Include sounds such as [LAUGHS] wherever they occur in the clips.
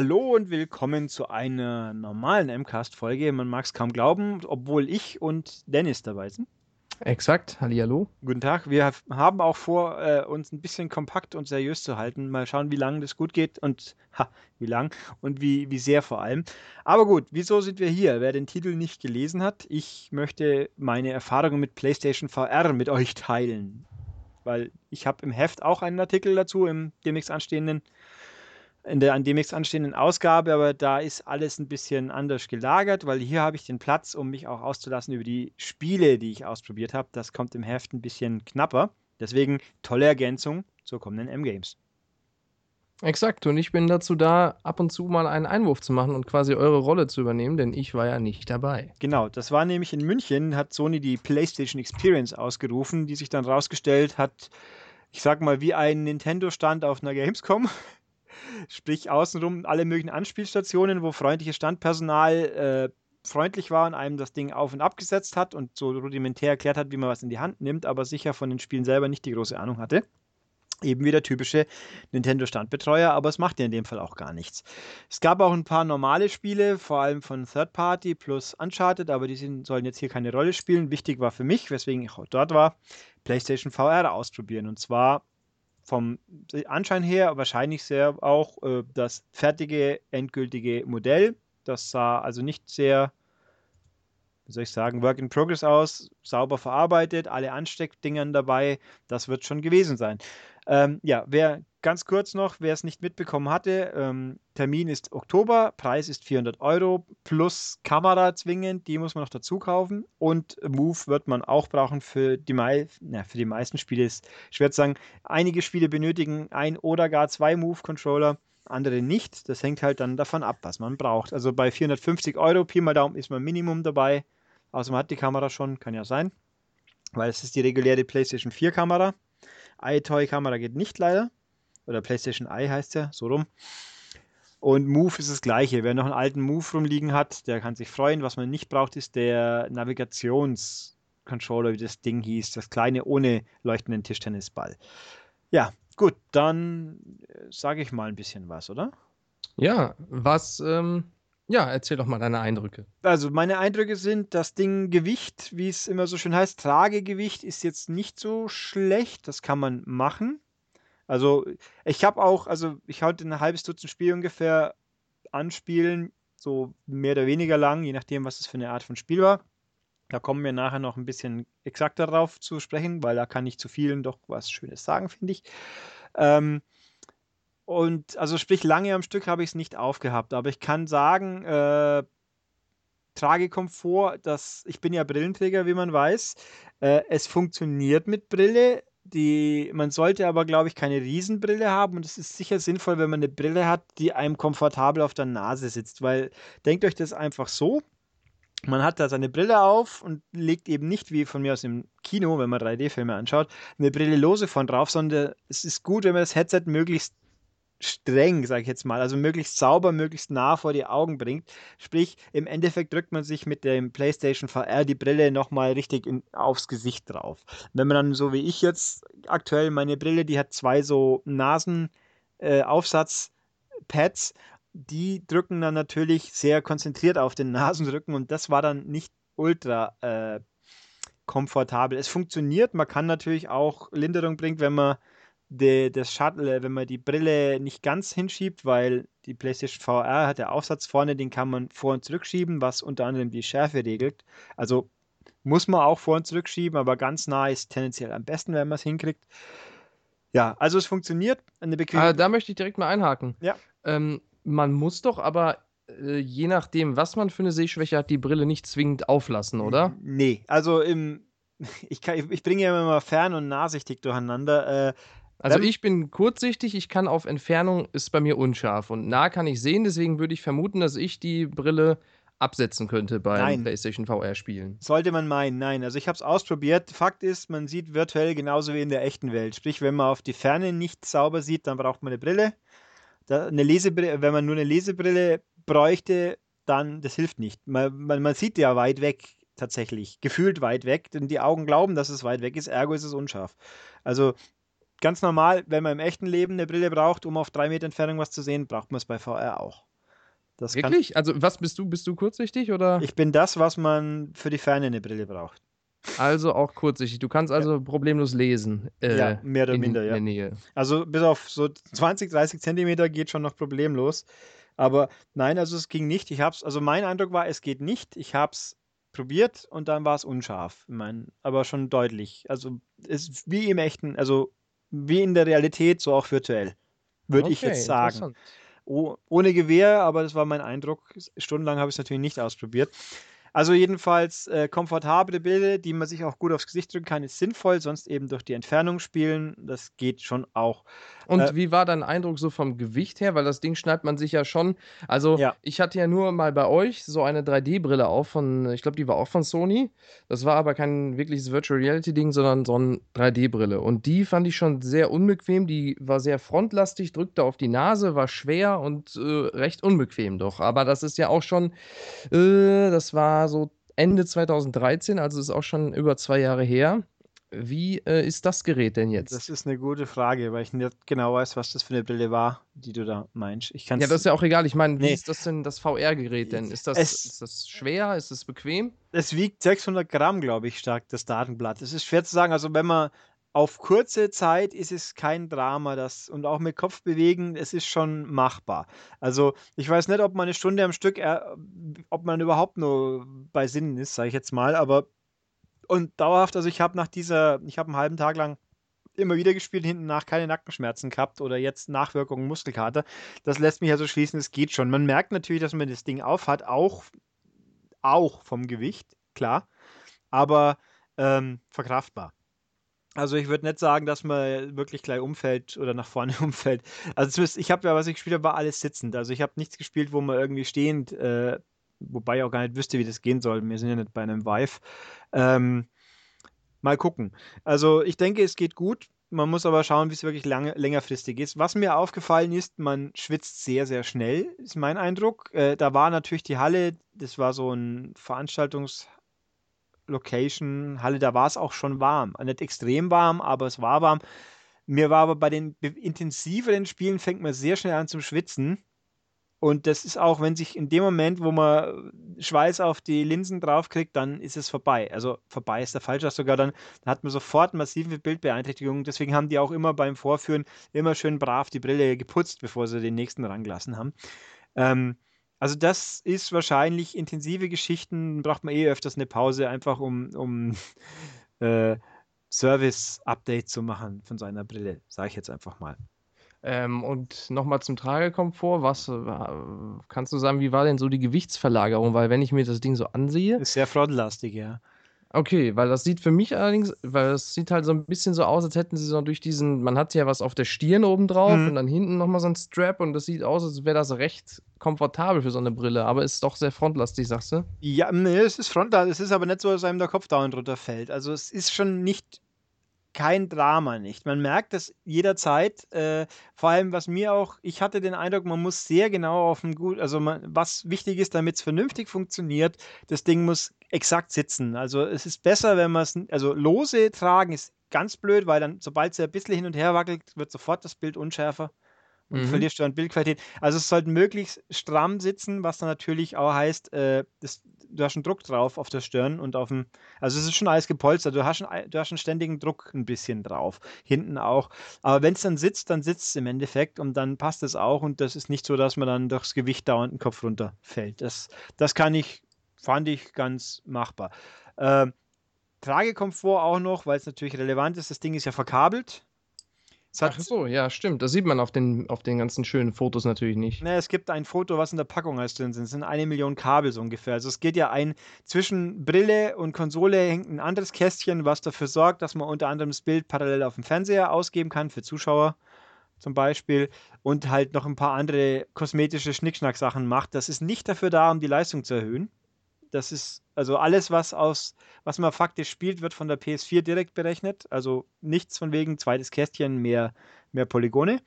Hallo und willkommen zu einer normalen MCAST-Folge. Man mag es kaum glauben, obwohl ich und Dennis dabei sind. Exakt, hallihallo. Guten Tag. Wir haben auch vor, äh, uns ein bisschen kompakt und seriös zu halten. Mal schauen, wie lange das gut geht und ha, wie lang und wie, wie sehr vor allem. Aber gut, wieso sind wir hier? Wer den Titel nicht gelesen hat, ich möchte meine Erfahrungen mit PlayStation VR mit euch teilen. Weil ich habe im Heft auch einen Artikel dazu, im demnächst anstehenden in der an demnächst anstehenden Ausgabe, aber da ist alles ein bisschen anders gelagert, weil hier habe ich den Platz, um mich auch auszulassen über die Spiele, die ich ausprobiert habe. Das kommt im Heft ein bisschen knapper. Deswegen tolle Ergänzung zur kommenden M-Games. Exakt, und ich bin dazu da, ab und zu mal einen Einwurf zu machen und quasi eure Rolle zu übernehmen, denn ich war ja nicht dabei. Genau, das war nämlich in München, hat Sony die PlayStation Experience ausgerufen, die sich dann rausgestellt hat, ich sag mal, wie ein Nintendo-Stand auf einer Gamescom. Sprich, außenrum alle möglichen Anspielstationen, wo freundliches Standpersonal äh, freundlich war und einem das Ding auf und abgesetzt hat und so rudimentär erklärt hat, wie man was in die Hand nimmt, aber sicher von den Spielen selber nicht die große Ahnung hatte. Eben wie der typische Nintendo-Standbetreuer, aber es macht ja in dem Fall auch gar nichts. Es gab auch ein paar normale Spiele, vor allem von Third Party plus Uncharted, aber die sind, sollen jetzt hier keine Rolle spielen. Wichtig war für mich, weswegen ich auch dort war, PlayStation VR ausprobieren. Und zwar vom Anschein her wahrscheinlich sehr auch äh, das fertige, endgültige Modell. Das sah also nicht sehr, wie soll ich sagen, Work in Progress aus, sauber verarbeitet, alle Ansteckdingern dabei. Das wird schon gewesen sein. Ähm, ja, wer ganz kurz noch, wer es nicht mitbekommen hatte, ähm, Termin ist Oktober, Preis ist 400 Euro plus Kamera zwingend, die muss man noch dazu kaufen und Move wird man auch brauchen für die, mei na, für die meisten Spiele. Ist schwer zu sagen, einige Spiele benötigen ein oder gar zwei Move-Controller, andere nicht. Das hängt halt dann davon ab, was man braucht. Also bei 450 Euro, Pi mal Daumen, ist man Minimum dabei. Außer man hat die Kamera schon, kann ja sein, weil es ist die reguläre PlayStation 4 Kamera iToy-Kamera geht nicht leider. Oder PlayStation Eye heißt ja, so rum. Und Move ist das gleiche. Wer noch einen alten Move rumliegen hat, der kann sich freuen. Was man nicht braucht, ist der Navigationscontroller, wie das Ding hieß. Das kleine ohne leuchtenden Tischtennisball. Ja, gut, dann äh, sage ich mal ein bisschen was, oder? Ja, was ähm, ja, erzähl doch mal deine Eindrücke. Also meine Eindrücke sind, das Ding Gewicht, wie es immer so schön heißt, Tragegewicht ist jetzt nicht so schlecht. Das kann man machen. Also ich habe auch, also ich halte ein halbes Dutzend Spiele ungefähr anspielen, so mehr oder weniger lang, je nachdem, was es für eine Art von Spiel war. Da kommen wir nachher noch ein bisschen exakter drauf zu sprechen, weil da kann ich zu vielen doch was Schönes sagen, finde ich. Ähm, und also sprich, lange am Stück habe ich es nicht aufgehabt, aber ich kann sagen, äh, Tragekomfort, dass ich bin ja Brillenträger, wie man weiß. Äh, es funktioniert mit Brille. Die, man sollte aber, glaube ich, keine Riesenbrille haben und es ist sicher sinnvoll, wenn man eine Brille hat, die einem komfortabel auf der Nase sitzt, weil denkt euch das einfach so. Man hat da seine Brille auf und legt eben nicht wie von mir aus im Kino, wenn man 3D-Filme anschaut, eine Brille lose von drauf, sondern es ist gut, wenn man das Headset möglichst streng, sage ich jetzt mal, also möglichst sauber, möglichst nah vor die Augen bringt. Sprich, im Endeffekt drückt man sich mit dem PlayStation VR die Brille nochmal richtig in, aufs Gesicht drauf. Wenn man dann so wie ich jetzt aktuell meine Brille, die hat zwei so Nasenaufsatzpads, äh, die drücken dann natürlich sehr konzentriert auf den [LAUGHS] Nasenrücken und das war dann nicht ultra äh, komfortabel. Es funktioniert, man kann natürlich auch Linderung bringen, wenn man de, das Shuttle, wenn man die Brille nicht ganz hinschiebt, weil die PlayStation VR hat der Aufsatz vorne, den kann man vor und zurückschieben, was unter anderem die Schärfe regelt. Also muss man auch vor und zurückschieben, aber ganz nah ist tendenziell am besten, wenn man es hinkriegt. Ja, also es funktioniert. Eine bequeme ah, da möchte ich direkt mal einhaken. Ja. Ähm, man muss doch aber äh, je nachdem, was man für eine Sehschwäche hat, die Brille nicht zwingend auflassen, oder? Nee, also im, [LAUGHS] ich, kann, ich bringe ja immer fern und nahsichtig durcheinander. Äh, also ich bin kurzsichtig, ich kann auf Entfernung, ist bei mir unscharf. Und nah kann ich sehen, deswegen würde ich vermuten, dass ich die Brille absetzen könnte beim nein. PlayStation VR-Spielen. Sollte man meinen, nein. Also ich habe es ausprobiert. Fakt ist, man sieht virtuell genauso wie in der echten Welt. Sprich, wenn man auf die Ferne nicht sauber sieht, dann braucht man eine Brille. Da, eine Lesebrille, wenn man nur eine Lesebrille bräuchte, dann das hilft nicht. Man, man, man sieht ja weit weg tatsächlich, gefühlt weit weg, denn die Augen glauben, dass es weit weg ist, ergo ist es unscharf. Also ganz normal, wenn man im echten Leben eine Brille braucht, um auf drei Meter Entfernung was zu sehen, braucht man es bei VR auch. Das Wirklich? also was bist du? Bist du kurzsichtig oder? Ich bin das, was man für die Ferne eine Brille braucht. Also auch kurzsichtig. Du kannst also ja. problemlos lesen. Äh, ja, mehr oder minder, ja. Nähe. Also bis auf so 20, 30 Zentimeter geht schon noch problemlos. Aber nein, also es ging nicht. Ich hab's, also mein Eindruck war, es geht nicht. Ich habe es probiert und dann war es unscharf. Ich mein, aber schon deutlich. Also es ist wie im echten, also wie in der Realität, so auch virtuell. Würde okay, ich jetzt sagen. Oh, ohne Gewehr, aber das war mein Eindruck. Stundenlang habe ich es natürlich nicht ausprobiert. Also jedenfalls äh, komfortable Bilder, die man sich auch gut aufs Gesicht drücken kann, ist sinnvoll, sonst eben durch die Entfernung spielen, das geht schon auch. Und äh, wie war dein Eindruck so vom Gewicht her? Weil das Ding schneidet man sich ja schon. Also ja. ich hatte ja nur mal bei euch so eine 3D-Brille auf von, ich glaube, die war auch von Sony. Das war aber kein wirkliches Virtual Reality-Ding, sondern so eine 3D-Brille. Und die fand ich schon sehr unbequem. Die war sehr frontlastig, drückte auf die Nase, war schwer und äh, recht unbequem doch. Aber das ist ja auch schon, äh, das war so Ende 2013, also ist auch schon über zwei Jahre her. Wie äh, ist das Gerät denn jetzt? Das ist eine gute Frage, weil ich nicht genau weiß, was das für eine Brille war, die du da meinst. Ich ja, das ist ja auch egal. Ich meine, wie nee. ist das denn das VR-Gerät denn? Ist das, es, ist das schwer? Ist es bequem? Es wiegt 600 Gramm, glaube ich, stark, das Datenblatt. Es ist schwer zu sagen. Also, wenn man auf kurze Zeit ist es kein Drama, das und auch mit Kopfbewegen, es ist schon machbar. Also ich weiß nicht, ob man eine Stunde am Stück, äh, ob man überhaupt nur bei Sinnen ist, sage ich jetzt mal, aber und dauerhaft, also ich habe nach dieser, ich habe einen halben Tag lang immer wieder gespielt, hinten nach keine Nackenschmerzen gehabt oder jetzt Nachwirkungen Muskelkater. Das lässt mich also schließen, es geht schon. Man merkt natürlich, dass man das Ding aufhat, auch, auch vom Gewicht, klar, aber ähm, verkraftbar. Also ich würde nicht sagen, dass man wirklich gleich umfällt oder nach vorne [LAUGHS] umfällt. Also zumindest, ich habe ja, was ich gespielt habe, war alles sitzend. Also ich habe nichts gespielt, wo man irgendwie stehend äh, wobei ich auch gar nicht wüsste, wie das gehen soll. Wir sind ja nicht bei einem Vive. Ähm, mal gucken. Also ich denke, es geht gut. Man muss aber schauen, wie es wirklich lange, längerfristig ist. Was mir aufgefallen ist, man schwitzt sehr, sehr schnell, ist mein Eindruck. Äh, da war natürlich die Halle, das war so ein Veranstaltungslocation, Halle, da war es auch schon warm. Nicht extrem warm, aber es war warm. Mir war aber bei den intensiveren Spielen fängt man sehr schnell an zu schwitzen. Und das ist auch, wenn sich in dem Moment, wo man Schweiß auf die Linsen draufkriegt, dann ist es vorbei. Also vorbei ist der falsche sogar dann, dann hat man sofort massive Bildbeeinträchtigungen. Deswegen haben die auch immer beim Vorführen immer schön brav die Brille geputzt, bevor sie den nächsten rangelassen haben. Ähm, also das ist wahrscheinlich intensive Geschichten, braucht man eh öfters eine Pause, einfach um, um [LAUGHS] äh, Service-Update zu machen von seiner Brille, sage ich jetzt einfach mal. Ähm, und nochmal zum Tragekomfort, was äh, kannst du sagen, wie war denn so die Gewichtsverlagerung? Weil wenn ich mir das Ding so ansehe. Ist sehr frontlastig, ja. Okay, weil das sieht für mich allerdings, weil das sieht halt so ein bisschen so aus, als hätten sie so durch diesen, man hat ja was auf der Stirn oben drauf mhm. und dann hinten nochmal so ein Strap und das sieht aus, als wäre das recht komfortabel für so eine Brille, aber ist doch sehr frontlastig, sagst du? Ja, nee, es ist frontlastig, es ist aber nicht so, dass einem der Kopf dauernd runterfällt. Also es ist schon nicht kein Drama nicht. Man merkt das jederzeit. Äh, vor allem, was mir auch, ich hatte den Eindruck, man muss sehr genau auf dem gut, also man, was wichtig ist, damit es vernünftig funktioniert, das Ding muss exakt sitzen. Also es ist besser, wenn man es, also lose tragen ist ganz blöd, weil dann, sobald es ein bisschen hin und her wackelt, wird sofort das Bild unschärfer und mhm. verlierst du an Bildqualität. Also es sollte möglichst stramm sitzen, was dann natürlich auch heißt, äh, das, du hast einen Druck drauf auf der Stirn und auf dem, also es ist schon alles gepolstert, du hast, einen, du hast einen ständigen Druck ein bisschen drauf, hinten auch. Aber wenn es dann sitzt, dann sitzt es im Endeffekt und dann passt es auch und das ist nicht so, dass man dann durchs Gewicht dauernd den Kopf runterfällt. Das, das kann ich, fand ich ganz machbar. Äh, Tragekomfort auch noch, weil es natürlich relevant ist, das Ding ist ja verkabelt. Ach so, ja, stimmt. Das sieht man auf den, auf den ganzen schönen Fotos natürlich nicht. Ne, es gibt ein Foto, was in der Packung als drin sind. Es sind eine Million Kabel so ungefähr. Also es geht ja ein, zwischen Brille und Konsole hängt ein anderes Kästchen, was dafür sorgt, dass man unter anderem das Bild parallel auf dem Fernseher ausgeben kann, für Zuschauer zum Beispiel. Und halt noch ein paar andere kosmetische Schnickschnack-Sachen macht. Das ist nicht dafür da, um die Leistung zu erhöhen. Das ist, also alles, was aus, was man faktisch spielt, wird von der PS4 direkt berechnet. Also nichts von wegen zweites Kästchen, mehr, mehr Polygone.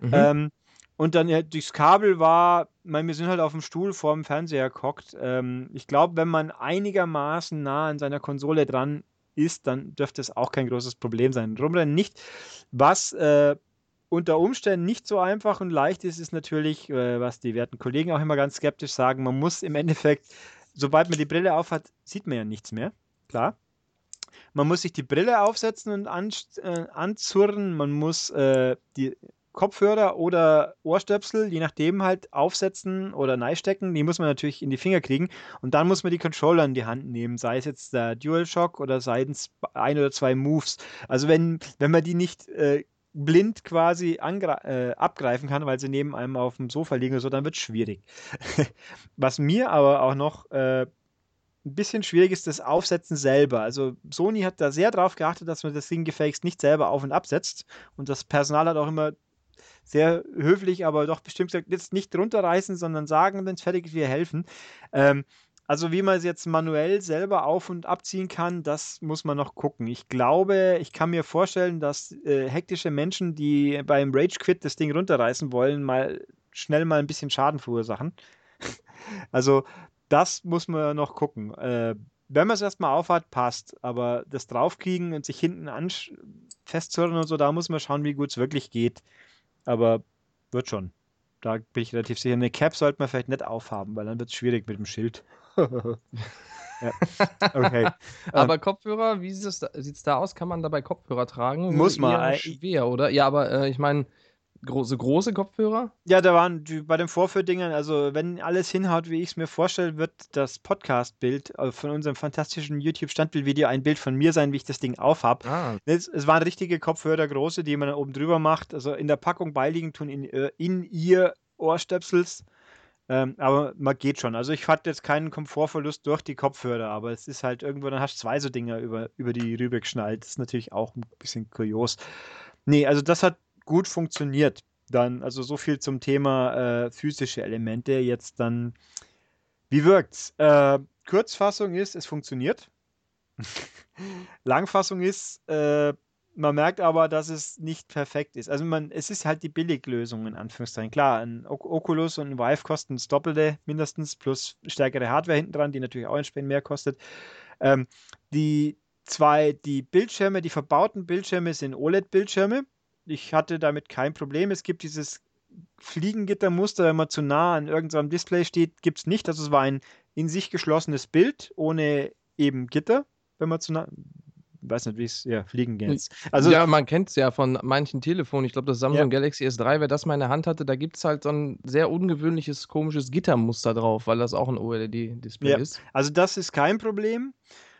Mhm. Ähm, und dann ja, durchs Kabel war, mein, wir sind halt auf dem Stuhl vor dem Fernseher gehockt. Ähm, ich glaube, wenn man einigermaßen nah an seiner Konsole dran ist, dann dürfte es auch kein großes Problem sein. Rumrennen nicht. Was äh, unter Umständen nicht so einfach und leicht ist, ist natürlich, äh, was die werten Kollegen auch immer ganz skeptisch sagen, man muss im Endeffekt, sobald man die Brille aufhat, sieht man ja nichts mehr. Klar. Man muss sich die Brille aufsetzen und an, äh, anzurren. Man muss äh, die Kopfhörer oder Ohrstöpsel, je nachdem halt aufsetzen oder neistecken. Die muss man natürlich in die Finger kriegen. Und dann muss man die Controller in die Hand nehmen, sei es jetzt der DualShock oder sei es ein oder zwei Moves. Also wenn, wenn man die nicht äh, blind quasi äh, abgreifen kann, weil sie neben einem auf dem Sofa liegen oder so, dann wird es schwierig. [LAUGHS] Was mir aber auch noch äh, ein bisschen schwierig ist, das Aufsetzen selber. Also Sony hat da sehr darauf geachtet, dass man das Ding gefälligst nicht selber auf und absetzt. Und das Personal hat auch immer sehr höflich, aber doch bestimmt gesagt, jetzt nicht runterreißen, sondern sagen, wenn es fertig ist, wir helfen. Ähm, also wie man es jetzt manuell selber auf und abziehen kann, das muss man noch gucken. Ich glaube, ich kann mir vorstellen, dass äh, hektische Menschen, die beim Rage Quit das Ding runterreißen wollen, mal schnell mal ein bisschen Schaden verursachen. [LAUGHS] also das muss man noch gucken. Äh, wenn man es erstmal aufhat, passt. Aber das draufkriegen und sich hinten festzurren und so, da muss man schauen, wie gut es wirklich geht. Aber wird schon. Da bin ich relativ sicher. Eine Cap sollte man vielleicht nicht aufhaben, weil dann wird es schwierig mit dem Schild. Ja. Okay. [LAUGHS] aber ähm, Kopfhörer, wie sieht es da, da, aus? Kann man dabei Kopfhörer tragen? Muss man. Schwer, oder? Ja, aber äh, ich meine, große, große Kopfhörer? Ja, da waren die, bei den Vorführdingern, also wenn alles hinhaut, wie ich es mir vorstelle, wird das Podcast-Bild äh, von unserem fantastischen YouTube-Standbild-Video ein Bild von mir sein, wie ich das Ding aufhab. Ah. Es, es, waren richtige Kopfhörer, große, die man oben drüber macht. Also in der Packung beiliegen tun in, äh, in ihr Ohrstöpsels. Ähm, aber man geht schon. Also ich hatte jetzt keinen Komfortverlust durch die Kopfhörer, aber es ist halt irgendwo, dann hast du zwei so Dinger über, über die Rübe geschnallt. Das ist natürlich auch ein bisschen kurios. Nee, also das hat gut funktioniert. Dann, also so viel zum Thema äh, physische Elemente. Jetzt dann, wie wirkt's? Äh, Kurzfassung ist, es funktioniert. [LAUGHS] Langfassung ist, äh, man merkt aber, dass es nicht perfekt ist. Also man, es ist halt die Billiglösung in Anführungszeichen. Klar, ein Oculus und ein Vive kosten das Doppelte mindestens, plus stärkere Hardware hinten dran, die natürlich auch entsprechend mehr kostet. Ähm, die zwei, die Bildschirme, die verbauten Bildschirme sind OLED-Bildschirme ich hatte damit kein Problem. Es gibt dieses Fliegengittermuster, wenn man zu nah an irgendeinem Display steht, gibt es nicht. Also es war ein in sich geschlossenes Bild ohne eben Gitter, wenn man zu nah. Weiß nicht, wie es ja fliegen geht. Also, ja, man kennt es ja von manchen Telefonen. Ich glaube, das Samsung ja. Galaxy S3, wer das mal in der Hand hatte, da gibt es halt so ein sehr ungewöhnliches, komisches Gittermuster drauf, weil das auch ein OLED-Display ja. ist. Also, das ist kein Problem.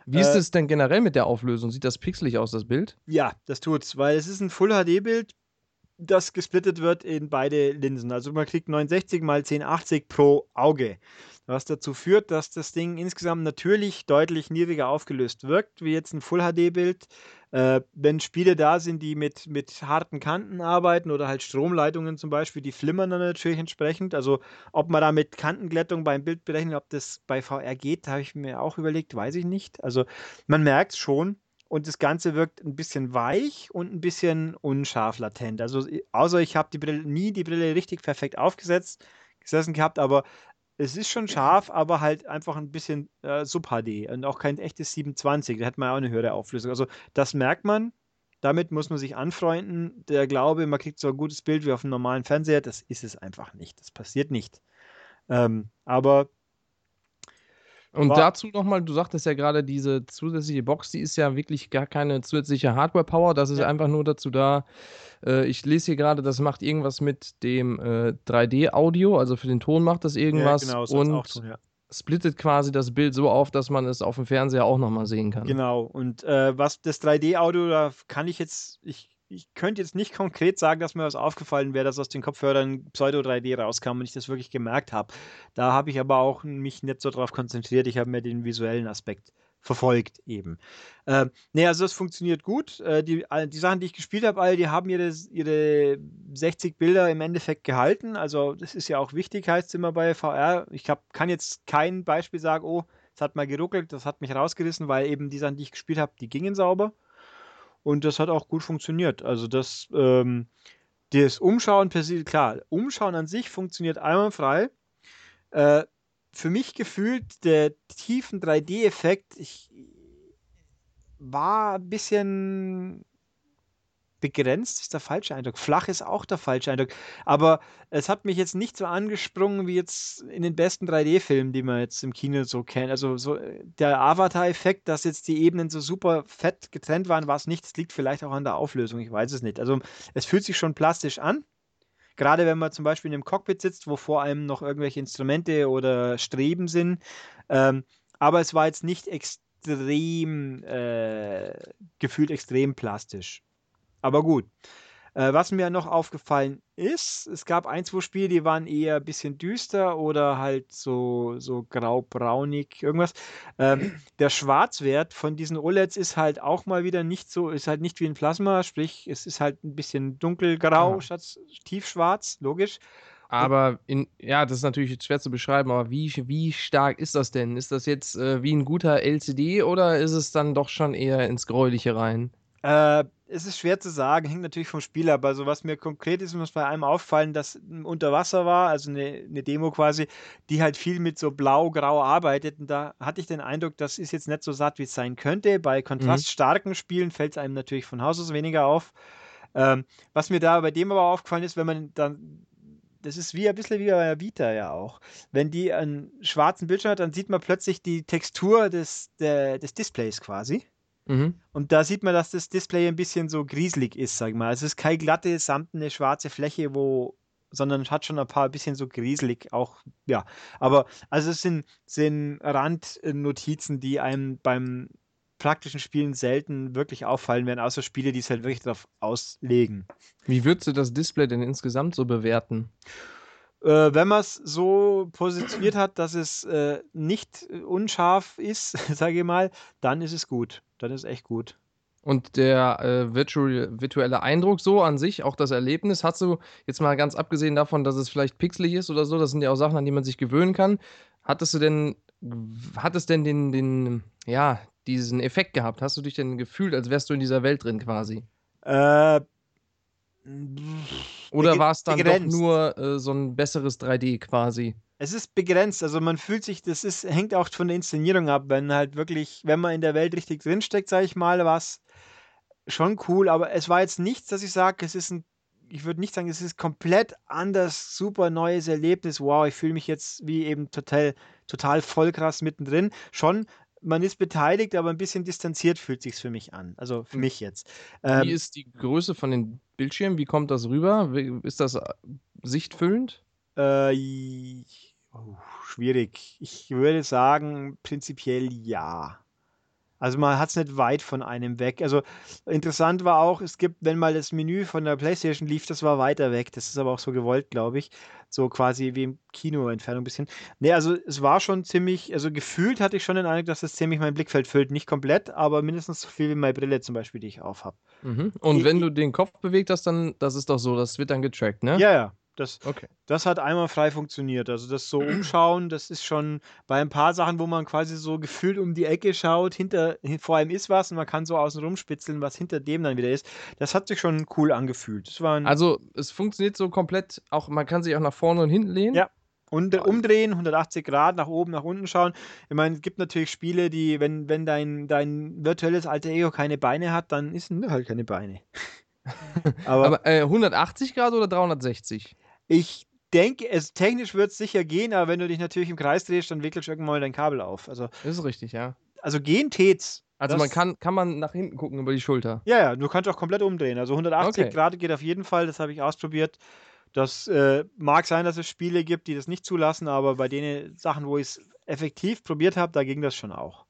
Wie ist äh, es denn generell mit der Auflösung? Sieht das pixelig aus, das Bild? Ja, das tut's, weil es ist ein Full-HD-Bild, das gesplittet wird in beide Linsen. Also man kriegt 69 x 1080 pro Auge. Was dazu führt, dass das Ding insgesamt natürlich deutlich niedriger aufgelöst wirkt, wie jetzt ein Full-HD-Bild. Äh, wenn Spiele da sind, die mit, mit harten Kanten arbeiten oder halt Stromleitungen zum Beispiel, die flimmern dann natürlich entsprechend. Also ob man da mit Kantenglättung beim Bild berechnet, ob das bei VR geht, habe ich mir auch überlegt, weiß ich nicht. Also man merkt es schon. Und das Ganze wirkt ein bisschen weich und ein bisschen unscharf latent. Also außer ich habe die Brille nie die Brille richtig perfekt aufgesetzt gesessen gehabt, aber es ist schon scharf, aber halt einfach ein bisschen äh, Sub-HD und auch kein echtes 720. Da hat man auch eine höhere Auflösung. Also das merkt man. Damit muss man sich anfreunden. Der Glaube, man kriegt so ein gutes Bild wie auf einem normalen Fernseher, das ist es einfach nicht. Das passiert nicht. Ähm, aber und War dazu nochmal, du sagtest ja gerade, diese zusätzliche Box, die ist ja wirklich gar keine zusätzliche Hardware-Power. Das ist ja. einfach nur dazu da. Äh, ich lese hier gerade, das macht irgendwas mit dem äh, 3D-Audio, also für den Ton macht das irgendwas. Ja, genau, und tun, ja. splittet quasi das Bild so auf, dass man es auf dem Fernseher auch nochmal sehen kann. Genau. Und äh, was das 3D-Audio, da kann ich jetzt, ich ich könnte jetzt nicht konkret sagen, dass mir was aufgefallen wäre, dass aus den Kopfhörern Pseudo 3D rauskam und ich das wirklich gemerkt habe. Da habe ich aber auch mich nicht so drauf konzentriert. Ich habe mir den visuellen Aspekt verfolgt eben. Äh, ne, also das funktioniert gut. Äh, die, die Sachen, die ich gespielt habe, all die haben ihre, ihre 60 Bilder im Endeffekt gehalten. Also das ist ja auch wichtig, heißt es immer bei VR. Ich hab, kann jetzt kein Beispiel sagen, oh, es hat mal geruckelt, das hat mich rausgerissen, weil eben die Sachen, die ich gespielt habe, die gingen sauber. Und das hat auch gut funktioniert. Also das, ähm, das Umschauen per se, klar, Umschauen an sich funktioniert einwandfrei. Äh, für mich gefühlt der tiefen 3D-Effekt, ich, war ein bisschen begrenzt ist der falsche Eindruck. Flach ist auch der falsche Eindruck. Aber es hat mich jetzt nicht so angesprungen wie jetzt in den besten 3D-Filmen, die man jetzt im Kino so kennt. Also so der Avatar-Effekt, dass jetzt die Ebenen so super fett getrennt waren, war es nicht. Es liegt vielleicht auch an der Auflösung, ich weiß es nicht. Also es fühlt sich schon plastisch an. Gerade wenn man zum Beispiel in einem Cockpit sitzt, wo vor allem noch irgendwelche Instrumente oder Streben sind. Ähm, aber es war jetzt nicht extrem, äh, gefühlt extrem plastisch. Aber gut. Äh, was mir noch aufgefallen ist, es gab ein, zwei Spiele, die waren eher ein bisschen düster oder halt so, so grau-braunig, irgendwas. Ähm, der Schwarzwert von diesen OLEDs ist halt auch mal wieder nicht so, ist halt nicht wie ein Plasma, sprich, es ist halt ein bisschen dunkelgrau ja. statt tiefschwarz, logisch. Aber in, ja, das ist natürlich schwer zu beschreiben, aber wie, wie stark ist das denn? Ist das jetzt äh, wie ein guter LCD oder ist es dann doch schon eher ins Gräuliche rein? Äh, es ist schwer zu sagen, hängt natürlich vom Spiel ab. Also was mir konkret ist, muss bei einem auffallen, dass unter Wasser war, also eine, eine Demo quasi, die halt viel mit so blau-grau arbeitet. Und da hatte ich den Eindruck, das ist jetzt nicht so satt, wie es sein könnte. Bei kontraststarken mhm. Spielen fällt es einem natürlich von Haus aus weniger auf. Ähm, was mir da bei dem aber aufgefallen ist, wenn man dann das ist wie ein bisschen wie bei Vita ja auch. Wenn die einen schwarzen Bildschirm hat, dann sieht man plötzlich die Textur des, der, des Displays quasi. Mhm. Und da sieht man, dass das Display ein bisschen so grieselig ist, sag ich mal. Also es ist keine glatte, samtene, schwarze Fläche, wo, sondern es hat schon ein paar bisschen so grieselig auch, ja. Aber also es sind, sind Randnotizen, die einem beim praktischen Spielen selten wirklich auffallen werden, außer Spiele, die es halt wirklich darauf auslegen. Wie würdest du das Display denn insgesamt so bewerten? Äh, wenn man es so positioniert hat, dass es äh, nicht unscharf ist, [LAUGHS] sage ich mal, dann ist es gut dann ist echt gut. Und der äh, virtual, virtuelle Eindruck so an sich, auch das Erlebnis, hast du jetzt mal ganz abgesehen davon, dass es vielleicht pixelig ist oder so, das sind ja auch Sachen, an die man sich gewöhnen kann. Hattest du denn, hat es denn den, den, ja, diesen Effekt gehabt? Hast du dich denn gefühlt, als wärst du in dieser Welt drin quasi? Äh, oder war es dann begrenzt. doch nur äh, so ein besseres 3D quasi? Es ist begrenzt, also man fühlt sich, das ist, hängt auch von der Inszenierung ab, wenn halt wirklich, wenn man in der Welt richtig drinsteckt, sage ich mal, war es schon cool, aber es war jetzt nichts, dass ich sage, es ist ein, ich würde nicht sagen, es ist komplett anders, super neues Erlebnis, wow, ich fühle mich jetzt wie eben total, total voll krass mittendrin. Schon man ist beteiligt, aber ein bisschen distanziert fühlt sich für mich an. Also für hm. mich jetzt. Ähm, Wie ist die Größe von den Bildschirmen? Wie kommt das rüber? Ist das äh, sichtfüllend? Äh, oh, schwierig. Ich würde sagen, prinzipiell ja. Also man hat es nicht weit von einem weg. Also interessant war auch, es gibt, wenn mal das Menü von der Playstation lief, das war weiter weg. Das ist aber auch so gewollt, glaube ich. So quasi wie im Kino-Entfernung ein bisschen. Nee, also es war schon ziemlich, also gefühlt hatte ich schon den Eindruck, dass es ziemlich mein Blickfeld füllt. Nicht komplett, aber mindestens so viel wie meine Brille zum Beispiel, die ich aufhab. Mhm. Und ich, wenn du den Kopf bewegt hast, dann, das ist doch so, das wird dann getrackt, ne? Ja, ja. Das, okay. das hat einmal frei funktioniert. Also das so [CLEARS THROAT] umschauen, das ist schon bei ein paar Sachen, wo man quasi so gefühlt um die Ecke schaut, hinter, vor einem ist was und man kann so außen rumspitzeln, was hinter dem dann wieder ist. Das hat sich schon cool angefühlt. also es funktioniert so komplett, auch man kann sich auch nach vorne und hinten lehnen. Ja. Und umdrehen, 180 Grad, nach oben, nach unten schauen. Ich meine, es gibt natürlich Spiele, die, wenn, wenn dein, dein virtuelles alter Ego keine Beine hat, dann ist halt keine Beine. [LAUGHS] Aber, Aber äh, 180 Grad oder 360? Ich denke, es technisch wird es sicher gehen, aber wenn du dich natürlich im Kreis drehst, dann wickelst du irgendwann mal dein Kabel auf. Also, das ist richtig, ja. Also gehen tät's. Also man kann, kann man nach hinten gucken über die Schulter. Ja, ja, du kannst auch komplett umdrehen. Also 180 okay. Grad geht auf jeden Fall, das habe ich ausprobiert. Das äh, mag sein, dass es Spiele gibt, die das nicht zulassen, aber bei den Sachen, wo ich es effektiv probiert habe, da ging das schon auch.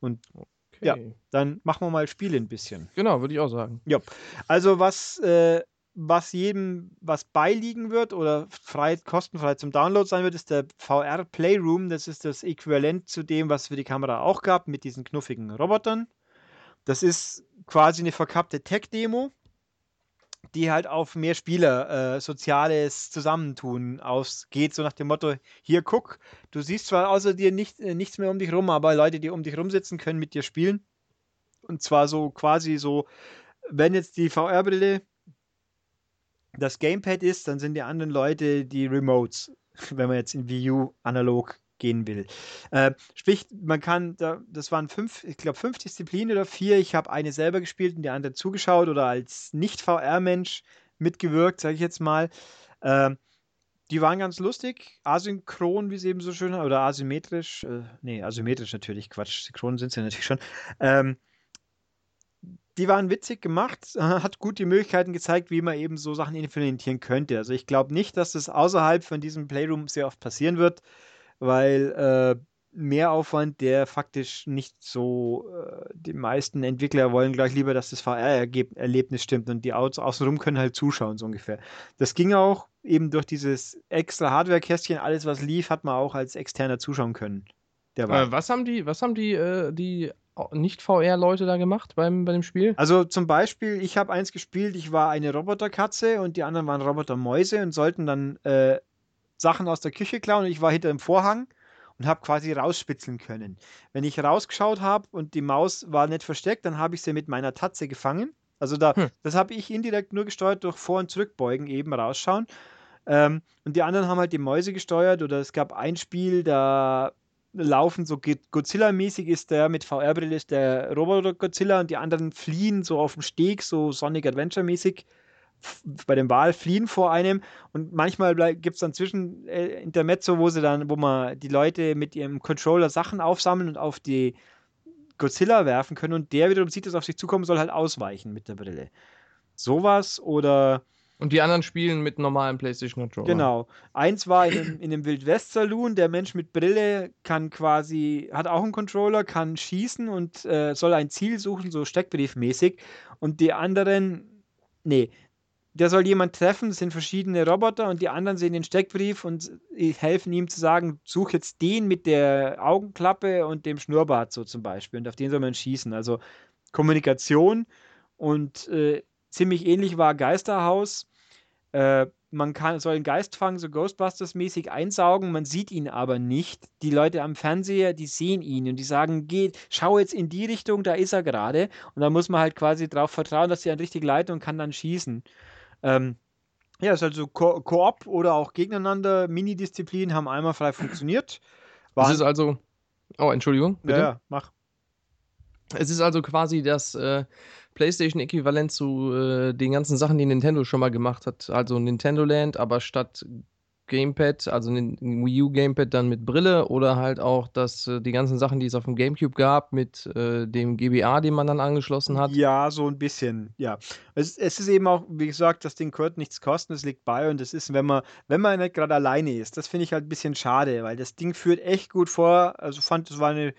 Und okay. ja, dann machen wir mal Spiele ein bisschen. Genau, würde ich auch sagen. Ja, also was äh, was jedem was beiliegen wird oder frei, kostenfrei zum Download sein wird, ist der VR Playroom. Das ist das Äquivalent zu dem, was für die Kamera auch gab, mit diesen knuffigen Robotern. Das ist quasi eine verkappte Tech-Demo, die halt auf mehr Spieler äh, soziales Zusammentun ausgeht, so nach dem Motto: Hier, guck, du siehst zwar außer dir nicht, äh, nichts mehr um dich rum, aber Leute, die um dich rum sitzen, können mit dir spielen. Und zwar so quasi so, wenn jetzt die VR-Brille das Gamepad ist, dann sind die anderen Leute die Remotes, [LAUGHS] wenn man jetzt in Wii U analog gehen will. Äh, sprich, man kann, da, das waren fünf, ich glaube fünf Disziplinen oder vier. Ich habe eine selber gespielt und die andere zugeschaut oder als Nicht-VR-Mensch mitgewirkt, sage ich jetzt mal. Äh, die waren ganz lustig, asynchron, wie sie eben so schön, oder asymmetrisch. Äh, nee, asymmetrisch natürlich, Quatsch, synchron sind sie natürlich schon. Ähm, die waren witzig gemacht, hat gut die Möglichkeiten gezeigt, wie man eben so Sachen implementieren könnte. Also ich glaube nicht, dass das außerhalb von diesem Playroom sehr oft passieren wird, weil äh, Mehraufwand, der faktisch nicht so, äh, die meisten Entwickler wollen gleich lieber, dass das VR-Erlebnis stimmt und die Autos außenrum können halt zuschauen, so ungefähr. Das ging auch eben durch dieses extra Hardware-Kästchen, alles was lief, hat man auch als externer zuschauen können. Äh, was haben die, was haben die, äh, die nicht-VR-Leute da gemacht beim, bei dem Spiel? Also zum Beispiel, ich habe eins gespielt, ich war eine Roboterkatze und die anderen waren Robotermäuse und sollten dann äh, Sachen aus der Küche klauen und ich war hinter dem Vorhang und habe quasi rausspitzeln können. Wenn ich rausgeschaut habe und die Maus war nicht versteckt, dann habe ich sie mit meiner Tatze gefangen. Also da, hm. das habe ich indirekt nur gesteuert durch Vor- und Zurückbeugen eben rausschauen. Ähm, und die anderen haben halt die Mäuse gesteuert oder es gab ein Spiel, da laufen so Godzilla-mäßig ist der mit VR-Brille ist der Roboter Godzilla und die anderen fliehen so auf dem Steg, so Sonic Adventure-mäßig bei dem Wal fliehen vor einem und manchmal gibt es dann zwischen äh, Intermezzo, wo sie dann, wo man die Leute mit ihrem Controller Sachen aufsammeln und auf die Godzilla werfen können und der wiederum sieht, dass auf sich zukommen soll, halt ausweichen mit der Brille. Sowas oder und die anderen spielen mit normalen PlayStation Controller. Genau. Eins war in einem, in einem Wildwest-Saloon. Der Mensch mit Brille kann quasi, hat auch einen Controller, kann schießen und äh, soll ein Ziel suchen, so Steckbriefmäßig. Und die anderen, nee, der soll jemand treffen, das sind verschiedene Roboter und die anderen sehen den Steckbrief und helfen ihm zu sagen, such jetzt den mit der Augenklappe und dem Schnurrbart so zum Beispiel und auf den soll man schießen. Also Kommunikation und äh, ziemlich ähnlich war Geisterhaus. Äh, man kann, soll einen Geist fangen, so Ghostbusters-mäßig einsaugen, man sieht ihn aber nicht. Die Leute am Fernseher, die sehen ihn und die sagen, geh, schau jetzt in die Richtung, da ist er gerade. Und da muss man halt quasi darauf vertrauen, dass er richtig leitet und kann dann schießen. Ähm, ja, ist also Ko Koop oder auch gegeneinander. Mini-Disziplinen haben einmal frei funktioniert. Es ist also. Oh, Entschuldigung. Bitte? Ja, ja, mach. Es ist also quasi das. Äh, PlayStation-Äquivalent zu äh, den ganzen Sachen, die Nintendo schon mal gemacht hat. Also Nintendo Land, aber statt Gamepad, also ein Wii U Gamepad dann mit Brille oder halt auch das, äh, die ganzen Sachen, die es auf dem Gamecube gab, mit äh, dem GBA, den man dann angeschlossen hat. Ja, so ein bisschen, ja. Es, es, ist eben auch, wie gesagt, das Ding könnte nichts kosten, es liegt bei und es ist, wenn man, wenn man nicht gerade alleine ist, das finde ich halt ein bisschen schade, weil das Ding führt echt gut vor. Also fand, es war eine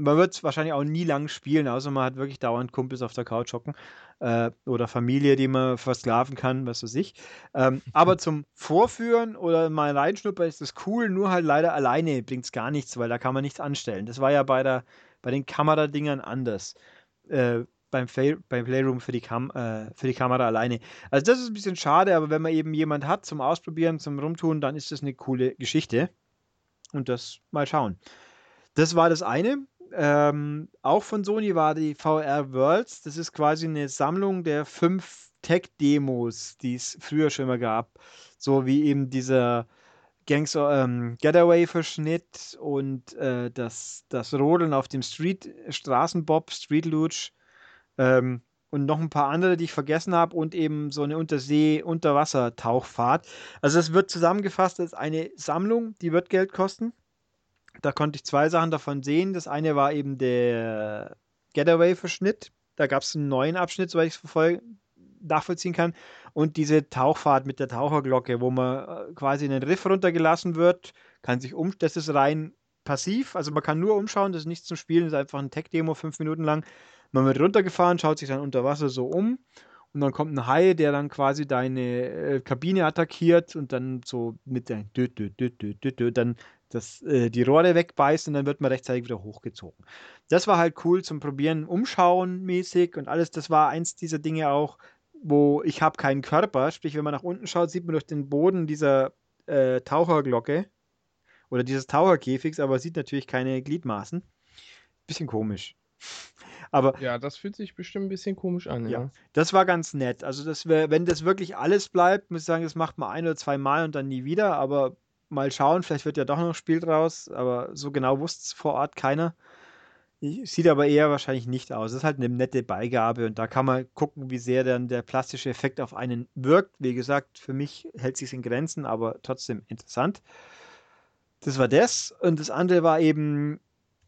man wird es wahrscheinlich auch nie lang spielen, außer man hat wirklich dauernd Kumpels auf der Couch hocken äh, oder Familie, die man versklaven kann, was weiß ich. Ähm, [LAUGHS] aber zum Vorführen oder mal reinschnuppern ist das cool, nur halt leider alleine bringt es gar nichts, weil da kann man nichts anstellen. Das war ja bei, der, bei den Kameradingern anders. Äh, beim, Play, beim Playroom für die, Kam äh, für die Kamera alleine. Also das ist ein bisschen schade, aber wenn man eben jemand hat zum Ausprobieren, zum Rumtun, dann ist das eine coole Geschichte. Und das mal schauen. Das war das eine ähm, auch von Sony war die VR Worlds. Das ist quasi eine Sammlung der fünf Tech-Demos, die es früher schon immer gab. So wie eben dieser Gangs ähm, Getaway-Verschnitt und äh, das, das Rodeln auf dem Street, Straßenbob, Street Luge ähm, und noch ein paar andere, die ich vergessen habe und eben so eine Untersee-Unterwasser-Tauchfahrt. Also es wird zusammengefasst als eine Sammlung, die wird Geld kosten. Da konnte ich zwei Sachen davon sehen. Das eine war eben der Getaway-Verschnitt. Da gab es einen neuen Abschnitt, soweit ich es nachvollziehen kann. Und diese Tauchfahrt mit der Taucherglocke, wo man äh, quasi in den Riff runtergelassen wird, kann sich um. Das ist rein passiv, also man kann nur umschauen, das ist nichts zum Spielen, das ist einfach ein Tech-Demo, fünf Minuten lang. Man wird runtergefahren, schaut sich dann unter Wasser so um und dann kommt ein Hai, der dann quasi deine äh, Kabine attackiert und dann so mit der dann das, äh, die Rohre wegbeißt und dann wird man rechtzeitig wieder hochgezogen. Das war halt cool zum Probieren, Umschauen mäßig und alles. Das war eins dieser Dinge auch, wo ich habe keinen Körper. Sprich, wenn man nach unten schaut, sieht man durch den Boden dieser äh, Taucherglocke oder dieses Taucherkäfigs, aber sieht natürlich keine Gliedmaßen. Bisschen komisch. [LAUGHS] Aber ja, das fühlt sich bestimmt ein bisschen komisch an. Ja, ja. das war ganz nett. Also das wär, wenn das wirklich alles bleibt, muss ich sagen, das macht man ein oder zwei Mal und dann nie wieder. Aber mal schauen, vielleicht wird ja doch noch ein Spiel draus, aber so genau wusste es vor Ort keiner. Sieht aber eher wahrscheinlich nicht aus. Es ist halt eine nette Beigabe und da kann man gucken, wie sehr dann der plastische Effekt auf einen wirkt. Wie gesagt, für mich hält sich in Grenzen, aber trotzdem interessant. Das war das. Und das andere war eben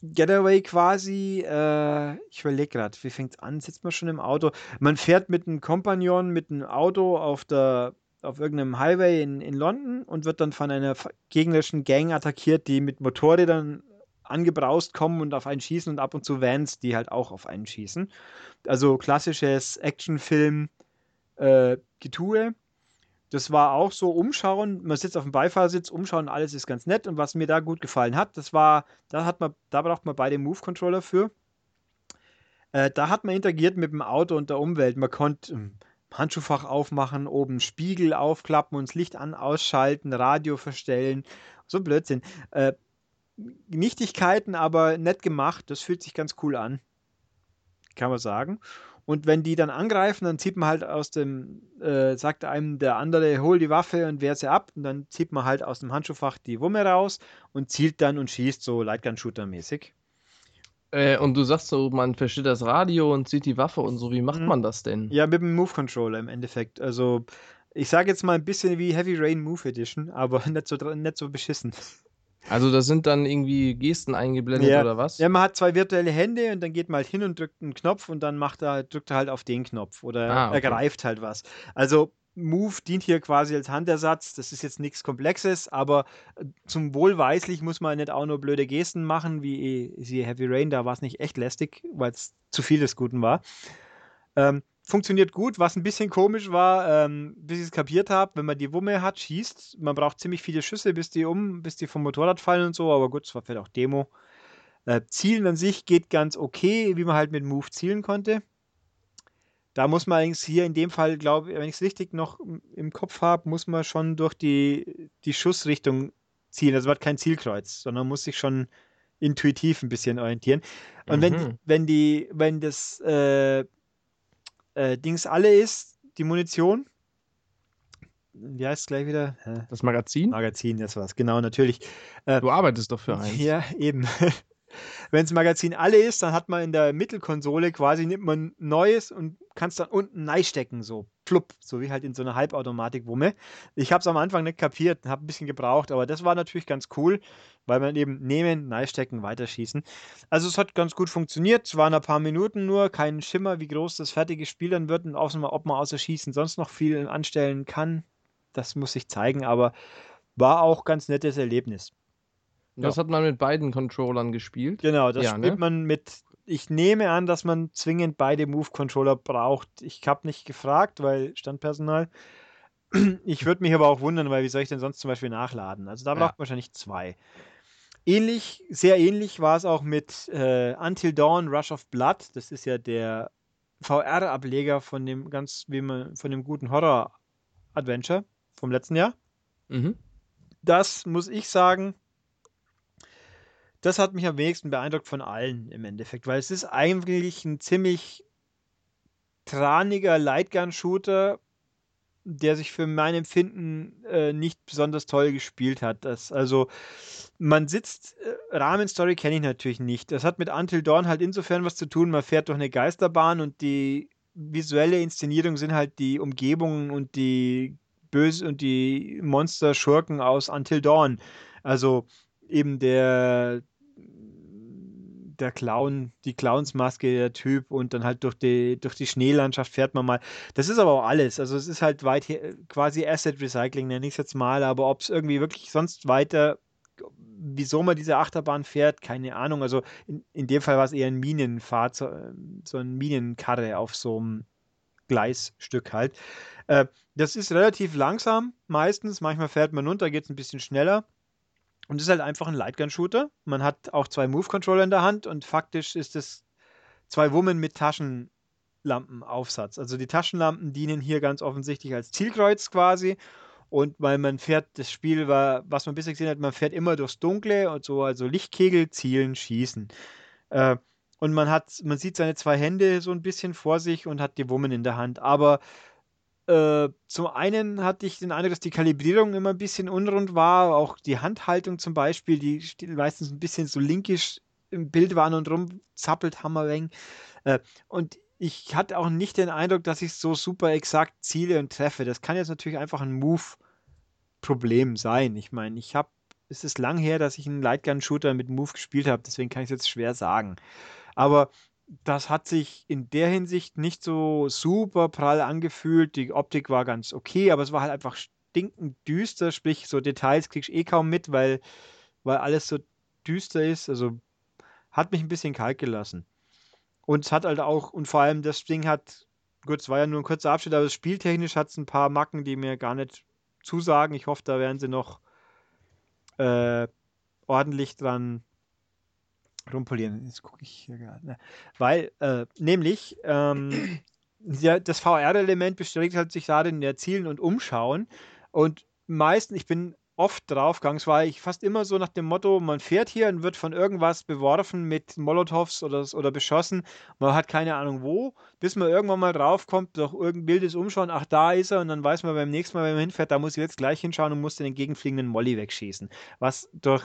Getaway quasi. Äh, ich überlege gerade, wie fängt es an? Sitzt man schon im Auto? Man fährt mit einem Kompagnon, mit einem Auto auf der auf irgendeinem Highway in, in London und wird dann von einer gegnerischen Gang attackiert, die mit Motorrädern angebraust kommen und auf einen schießen und ab und zu Vans, die halt auch auf einen schießen. Also klassisches Actionfilm äh. Das war auch so umschauen, man sitzt auf dem Beifahrersitz, umschauen, alles ist ganz nett und was mir da gut gefallen hat, das war, da hat man, da braucht man beide Move Controller für. Äh, da hat man interagiert mit dem Auto und der Umwelt. Man konnte ähm, Handschuhfach aufmachen, oben Spiegel aufklappen und das Licht an, ausschalten, Radio verstellen. So Blödsinn. Äh, Nichtigkeiten, aber nett gemacht. Das fühlt sich ganz cool an. Kann man sagen. Und wenn die dann angreifen, dann zieht man halt aus dem, äh, sagt einem der andere, hol die Waffe und wehr sie ab. Und dann zieht man halt aus dem Handschuhfach die Wumme raus und zielt dann und schießt so Lightgun-Shooter-mäßig. Äh, und du sagst so, man versteht das Radio und sieht die Waffe und so. Wie macht mhm. man das denn? Ja, mit dem Move-Controller im Endeffekt. Also, ich sage jetzt mal ein bisschen wie Heavy Rain Move Edition, aber [LAUGHS] nicht so, nicht so beschissen. Also da sind dann irgendwie Gesten eingeblendet ja. oder was? Ja, man hat zwei virtuelle Hände und dann geht man halt hin und drückt einen Knopf und dann macht er, drückt er halt auf den Knopf oder ah, okay. er greift halt was. Also Move dient hier quasi als Handersatz. Das ist jetzt nichts Komplexes, aber äh, zum Wohlweislich muss man nicht auch nur blöde Gesten machen, wie sie Heavy Rain. Da war es nicht echt lästig, weil es zu viel des Guten war. Ähm, funktioniert gut. Was ein bisschen komisch war, ähm, bis ich es kapiert habe, wenn man die Wumme hat, schießt, man braucht ziemlich viele Schüsse, bis die um, bis die vom Motorrad fallen und so, aber gut, es war vielleicht auch Demo. Äh, zielen an sich geht ganz okay, wie man halt mit Move zielen konnte. Da muss man allerdings hier in dem Fall, glaube ich, wenn ich es richtig noch im Kopf habe, muss man schon durch die, die Schussrichtung zielen. Also man hat kein Zielkreuz, sondern muss sich schon intuitiv ein bisschen orientieren. Und mhm. wenn, wenn die, wenn das äh, äh, Dings alle ist, die Munition. Wie heißt es gleich wieder? Das Magazin? Magazin, das war's, genau, natürlich. Äh, du arbeitest doch für eins. [LAUGHS] Ja, eben. Wenn das Magazin alle ist, dann hat man in der Mittelkonsole quasi, nimmt man Neues und kann es dann unten stecken, so plupp, so wie halt in so einer Halbautomatik-Wumme. Ich habe es am Anfang nicht kapiert, habe ein bisschen gebraucht, aber das war natürlich ganz cool, weil man eben nehmen, stecken, weiterschießen. Also es hat ganz gut funktioniert, es waren ein paar Minuten nur, kein Schimmer, wie groß das fertige Spiel dann wird und auch mal, ob man außer Schießen sonst noch viel anstellen kann, das muss sich zeigen, aber war auch ganz nettes Erlebnis. Das ja. hat man mit beiden Controllern gespielt. Genau, das ja, spielt ne? man mit. Ich nehme an, dass man zwingend beide Move-Controller braucht. Ich habe nicht gefragt, weil Standpersonal. [CLEARS THROAT] Ich würde mich aber auch wundern, weil wie soll ich denn sonst zum Beispiel nachladen? Also da braucht ja. man wahrscheinlich zwei. Ähnlich, sehr ähnlich war es auch mit äh, Until Dawn Rush of Blood. Das ist ja der VR-Ableger von dem ganz, wie man, von dem guten Horror-Adventure vom letzten Jahr. Mhm. Das muss ich sagen, das hat mich am wenigsten beeindruckt von allen im Endeffekt, weil es ist eigentlich ein ziemlich traniger Lightgun-Shooter, der sich für mein Empfinden äh, nicht besonders toll gespielt hat. Das, also man sitzt, äh, Rahmenstory kenne ich natürlich nicht. Das hat mit Until Dawn halt insofern was zu tun, man fährt durch eine Geisterbahn und die visuelle Inszenierung sind halt die Umgebungen und die Böse und die Monster-Schurken aus Until Dawn. Also eben der der Clown, die Clownsmaske, der Typ und dann halt durch die, durch die Schneelandschaft fährt man mal. Das ist aber auch alles. Also es ist halt weit quasi Asset Recycling, nenne ich es jetzt mal, aber ob es irgendwie wirklich sonst weiter, wieso man diese Achterbahn fährt, keine Ahnung. Also in, in dem Fall war es eher ein Minenfahrzeug, so ein Minenkarre auf so einem Gleisstück halt. Äh, das ist relativ langsam meistens, manchmal fährt man runter, geht es ein bisschen schneller. Und es ist halt einfach ein Lightgun-Shooter. Man hat auch zwei Move-Controller in der Hand und faktisch ist es zwei Women mit Taschenlampenaufsatz. Also die Taschenlampen dienen hier ganz offensichtlich als Zielkreuz quasi. Und weil man fährt, das Spiel war, was man bisher gesehen hat, man fährt immer durchs Dunkle und so, also Lichtkegel, zielen, schießen. Äh, und man hat, man sieht seine zwei Hände so ein bisschen vor sich und hat die Woman in der Hand. Aber äh, zum einen hatte ich den Eindruck, dass die Kalibrierung immer ein bisschen unrund war, auch die Handhaltung zum Beispiel, die meistens ein bisschen so linkisch im Bild waren und rumzappelt Hammerweng. Äh, und ich hatte auch nicht den Eindruck, dass ich so super exakt ziele und treffe. Das kann jetzt natürlich einfach ein Move-Problem sein. Ich meine, ich habe, es ist lang her, dass ich einen Lightgun-Shooter mit Move gespielt habe, deswegen kann ich es jetzt schwer sagen. Aber das hat sich in der Hinsicht nicht so super prall angefühlt. Die Optik war ganz okay, aber es war halt einfach stinkend düster, sprich, so Details kriegst du eh kaum mit, weil, weil alles so düster ist. Also hat mich ein bisschen kalt gelassen. Und es hat halt auch, und vor allem das Ding hat, gut, es war ja nur ein kurzer Abschnitt, aber spieltechnisch hat es ein paar Macken, die mir gar nicht zusagen. Ich hoffe, da werden sie noch äh, ordentlich dran rumpolieren. Jetzt gucke ich hier gerade. Ne? Weil, äh, nämlich, ähm, ja, das VR-Element beschränkt halt sich darin, der Zielen und Umschauen. Und meistens, ich bin oft draufgegangen, es war ich fast immer so nach dem Motto, man fährt hier und wird von irgendwas beworfen mit Molotovs oder, oder beschossen. Man hat keine Ahnung wo, bis man irgendwann mal draufkommt, durch irgendein wildes Umschauen, ach, da ist er, und dann weiß man beim nächsten Mal, wenn man hinfährt, da muss ich jetzt gleich hinschauen und muss den entgegenfliegenden Molly wegschießen. Was durch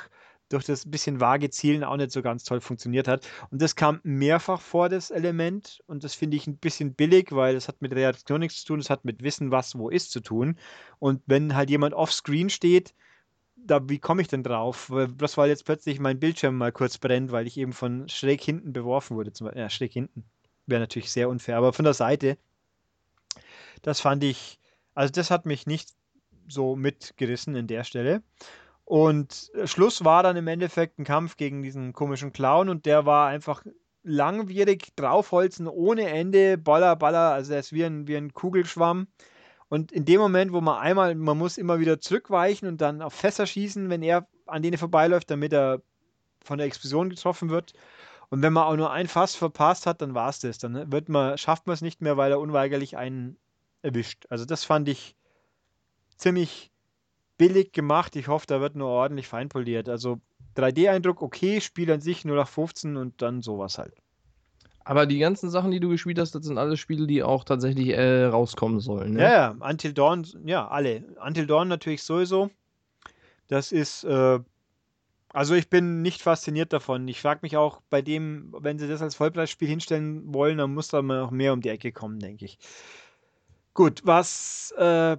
durch das bisschen vage Zielen auch nicht so ganz toll funktioniert hat. Und das kam mehrfach vor, das Element. Und das finde ich ein bisschen billig, weil das hat mit Reaktion nichts zu tun, das hat mit Wissen, was wo ist, zu tun. Und wenn halt jemand offscreen steht, da, wie komme ich denn drauf? Das weil jetzt plötzlich mein Bildschirm mal kurz brennt, weil ich eben von schräg hinten beworfen wurde. Zum, ja, schräg hinten. Wäre natürlich sehr unfair, aber von der Seite, das fand ich, also das hat mich nicht so mitgerissen in der Stelle. Und äh, Schluss war dann im Endeffekt ein Kampf gegen diesen komischen Clown und der war einfach langwierig, draufholzen ohne Ende, Baller, Baller, also er ist wie ein, wie ein Kugelschwamm. Und in dem Moment, wo man einmal, man muss immer wieder zurückweichen und dann auf Fässer schießen, wenn er an denen vorbeiläuft, damit er von der Explosion getroffen wird. Und wenn man auch nur ein Fass verpasst hat, dann war es das. Dann wird man, schafft man es nicht mehr, weil er unweigerlich einen erwischt. Also das fand ich ziemlich billig gemacht. Ich hoffe, da wird nur ordentlich feinpoliert. Also 3D-Eindruck okay, Spiel an sich nur nach 15 und dann sowas halt. Aber die ganzen Sachen, die du gespielt hast, das sind alles Spiele, die auch tatsächlich äh, rauskommen sollen. Ne? Ja, ja, Until Dawn, ja, alle. Until Dawn natürlich sowieso. Das ist, äh, also ich bin nicht fasziniert davon. Ich frage mich auch bei dem, wenn sie das als Vollpreisspiel hinstellen wollen, dann muss da mal noch mehr um die Ecke kommen, denke ich. Gut, was äh,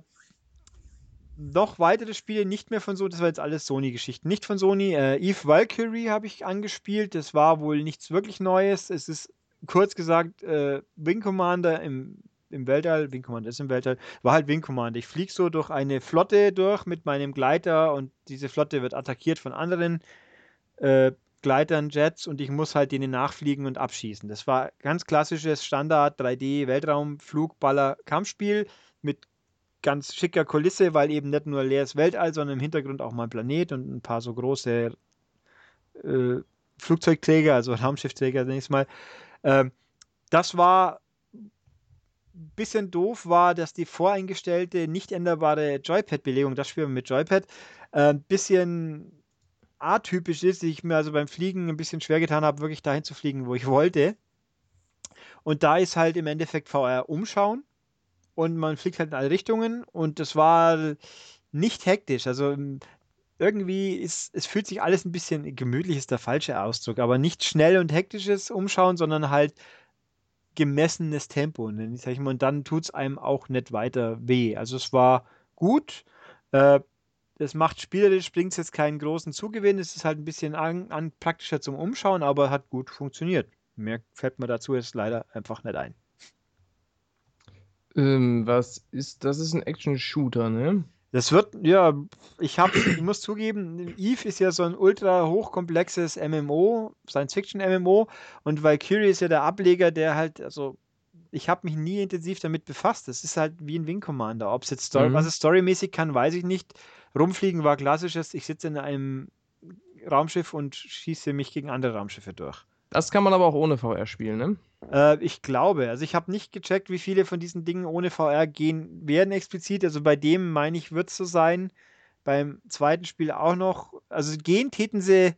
noch weitere Spiele nicht mehr von Sony, das war jetzt alles Sony-Geschichten, nicht von Sony. Äh, Eve Valkyrie habe ich angespielt, das war wohl nichts wirklich Neues. Es ist kurz gesagt äh, Wing Commander im, im Weltall, Wing Commander ist im Weltall, war halt Wing Commander. Ich fliege so durch eine Flotte durch mit meinem Gleiter und diese Flotte wird attackiert von anderen äh, Gleitern, Jets und ich muss halt denen nachfliegen und abschießen. Das war ganz klassisches Standard 3D Weltraumflugballer Kampfspiel mit ganz schicker Kulisse, weil eben nicht nur leeres Weltall, sondern im Hintergrund auch mal ein Planet und ein paar so große äh, Flugzeugträger, also Raumschiffträger, nenne ich es mal. Ähm, das war ein bisschen doof, war, dass die voreingestellte, nicht änderbare Joypad-Belegung, das Spiel mit Joypad, ein äh, bisschen atypisch ist. Ich mir also beim Fliegen ein bisschen schwer getan habe, wirklich dahin zu fliegen, wo ich wollte. Und da ist halt im Endeffekt VR umschauen und man fliegt halt in alle Richtungen und das war nicht hektisch. Also ähm, irgendwie ist, es fühlt sich alles ein bisschen gemütlich, ist der falsche Ausdruck, aber nicht schnell und hektisches Umschauen, sondern halt gemessenes Tempo. Ne? Sag mal, und dann tut es einem auch nicht weiter weh. Also es war gut. Äh, macht spielerisch, bringt jetzt keinen großen Zugewinn. Es ist halt ein bisschen an, an praktischer zum Umschauen, aber hat gut funktioniert. Mehr fällt mir dazu jetzt leider einfach nicht ein. Ähm, was ist, das ist ein Action-Shooter, ne? Das wird, ja, ich habe, ich muss zugeben, Eve ist ja so ein ultra hochkomplexes MMO, Science-Fiction-MMO und Valkyrie ist ja der Ableger, der halt, also ich habe mich nie intensiv damit befasst. Das ist halt wie ein Wing Commander. Ob es jetzt Story, mhm. was es storymäßig kann, weiß ich nicht. Rumfliegen war klassisches, ich sitze in einem Raumschiff und schieße mich gegen andere Raumschiffe durch. Das kann man aber auch ohne VR spielen, ne? Äh, ich glaube. Also ich habe nicht gecheckt, wie viele von diesen Dingen ohne VR gehen werden explizit. Also bei dem meine ich, wird es so sein. Beim zweiten Spiel auch noch. Also gehen täten sie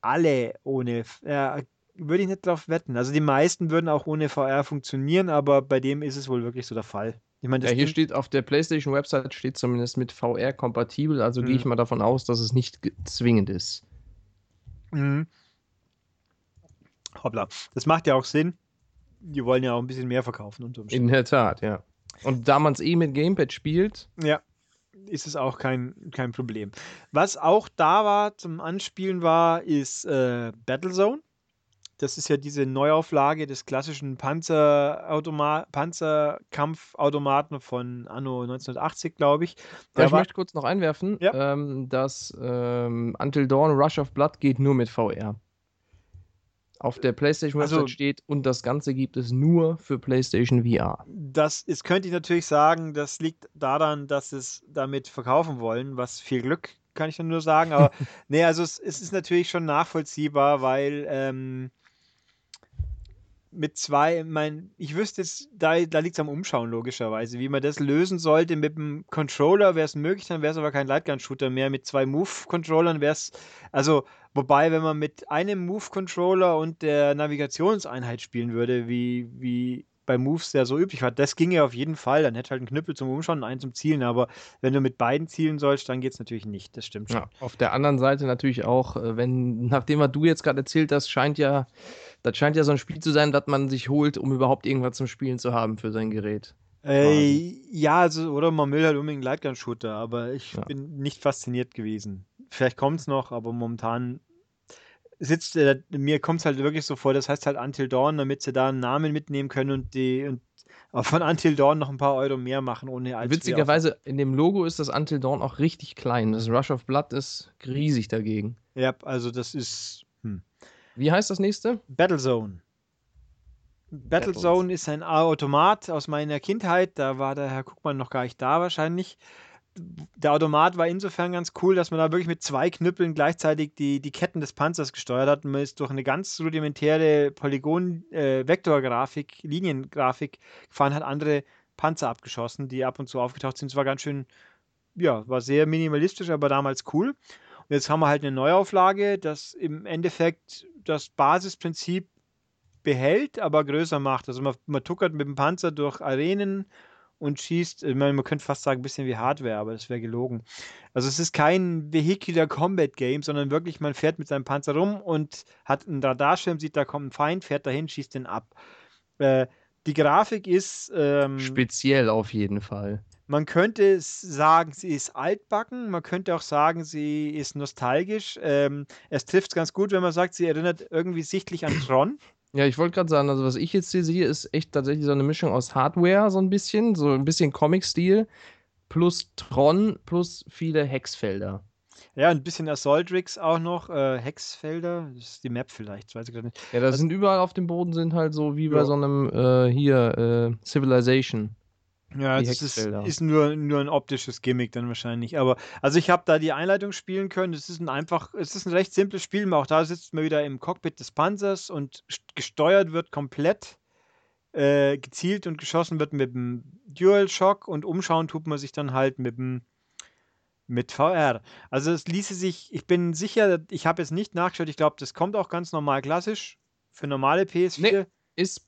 alle ohne. Äh, würde ich nicht drauf wetten. Also die meisten würden auch ohne VR funktionieren, aber bei dem ist es wohl wirklich so der Fall. Ich meine, ja, hier steht auf der PlayStation-Website steht zumindest mit VR kompatibel, also mhm. gehe ich mal davon aus, dass es nicht zwingend ist. Mhm. Hoppla. Das macht ja auch Sinn. Die wollen ja auch ein bisschen mehr verkaufen. In der Tat, ja. Und da man es eh mit Gamepad spielt. Ja, ist es auch kein, kein Problem. Was auch da war zum Anspielen war, ist äh, Battlezone. Das ist ja diese Neuauflage des klassischen Panzerkampfautomaten von Anno 1980, glaube ich. Ja, ich möchte kurz noch einwerfen, ja. ähm, dass ähm, Until Dawn Rush of Blood geht nur mit VR auf der PlayStation Website also, steht und das Ganze gibt es nur für PlayStation VR. Das ist, könnte ich natürlich sagen, das liegt daran, dass sie es damit verkaufen wollen, was viel Glück kann ich dann nur sagen. Aber [LAUGHS] nee, also es, es, ist natürlich schon nachvollziehbar, weil ähm, mit zwei, mein, ich wüsste jetzt, da, da liegt es am Umschauen logischerweise. Wie man das lösen sollte mit dem Controller, wäre es möglich, dann wäre es aber kein Lightgun-Shooter mehr. Mit zwei Move-Controllern wäre es, also, wobei, wenn man mit einem Move-Controller und der Navigationseinheit spielen würde, wie, wie bei Moves ja so üblich war, das ginge auf jeden Fall. Dann hätte halt ein Knüppel zum Umschauen und einen zum Zielen. Aber wenn du mit beiden zielen sollst, dann geht es natürlich nicht. Das stimmt schon. Ja, auf der anderen Seite natürlich auch, äh, wenn, nachdem was du jetzt gerade erzählt hast, scheint ja das scheint ja so ein Spiel zu sein, das man sich holt, um überhaupt irgendwas zum Spielen zu haben für sein Gerät. Äh, ja, also, oder man will halt unbedingt einen Lightgun-Shooter, aber ich ja. bin nicht fasziniert gewesen. Vielleicht kommt es noch, aber momentan sitzt, äh, mir kommt es halt wirklich so vor, das heißt halt Until Dawn, damit sie da einen Namen mitnehmen können und die und von Until Dawn noch ein paar Euro mehr machen, ohne als Witzigerweise, in dem Logo ist das Until Dawn auch richtig klein. Das Rush of Blood ist riesig dagegen. Ja, also das ist. Hm. Wie heißt das nächste? Battlezone. Battlezone ist ein Automat aus meiner Kindheit. Da war der Herr Guckmann noch gar nicht da wahrscheinlich. Der Automat war insofern ganz cool, dass man da wirklich mit zwei Knüppeln gleichzeitig die, die Ketten des Panzers gesteuert hat. Man ist durch eine ganz rudimentäre Polygon-Vektorgrafik, äh, Liniengrafik gefahren, hat andere Panzer abgeschossen, die ab und zu aufgetaucht sind. Es war ganz schön, ja, war sehr minimalistisch, aber damals cool. Und jetzt haben wir halt eine Neuauflage, das im Endeffekt das Basisprinzip behält, aber größer macht. Also man, man tuckert mit dem Panzer durch Arenen und schießt, ich meine, man könnte fast sagen, ein bisschen wie Hardware, aber das wäre gelogen. Also es ist kein Vehicular Combat Game, sondern wirklich, man fährt mit seinem Panzer rum und hat einen Radarschirm, sieht, da kommt ein Feind, fährt dahin, schießt den ab. Äh, die Grafik ist ähm, speziell auf jeden Fall. Man könnte sagen, sie ist altbacken, man könnte auch sagen, sie ist nostalgisch. Ähm, es trifft es ganz gut, wenn man sagt, sie erinnert irgendwie sichtlich an Tron. Ja, ich wollte gerade sagen, also was ich jetzt hier sehe, ist echt tatsächlich so eine Mischung aus Hardware, so ein bisschen, so ein bisschen Comic-Stil, plus Tron, plus viele Hexfelder. Ja, ein bisschen Assaultrix auch noch, äh, Hexfelder, das ist die Map vielleicht, weiß ich gerade nicht. Ja, da also, sind überall auf dem Boden sind halt so wie bei ja. so einem äh, hier äh, Civilization. Ja, das ist, ist, nur, nur ein optisches Gimmick dann wahrscheinlich. Aber also ich habe da die Einleitung spielen können. Es ist ein einfach, es ist ein recht simples Spiel. Auch da sitzt man wieder im Cockpit des Panzers und gesteuert wird komplett äh, gezielt und geschossen wird mit dem DualShock und umschauen tut man sich dann halt mit dem mit VR. Also es ließe sich, ich bin sicher, ich habe jetzt nicht nachgeschaut, ich glaube, das kommt auch ganz normal klassisch für normale PS4. Nee, ist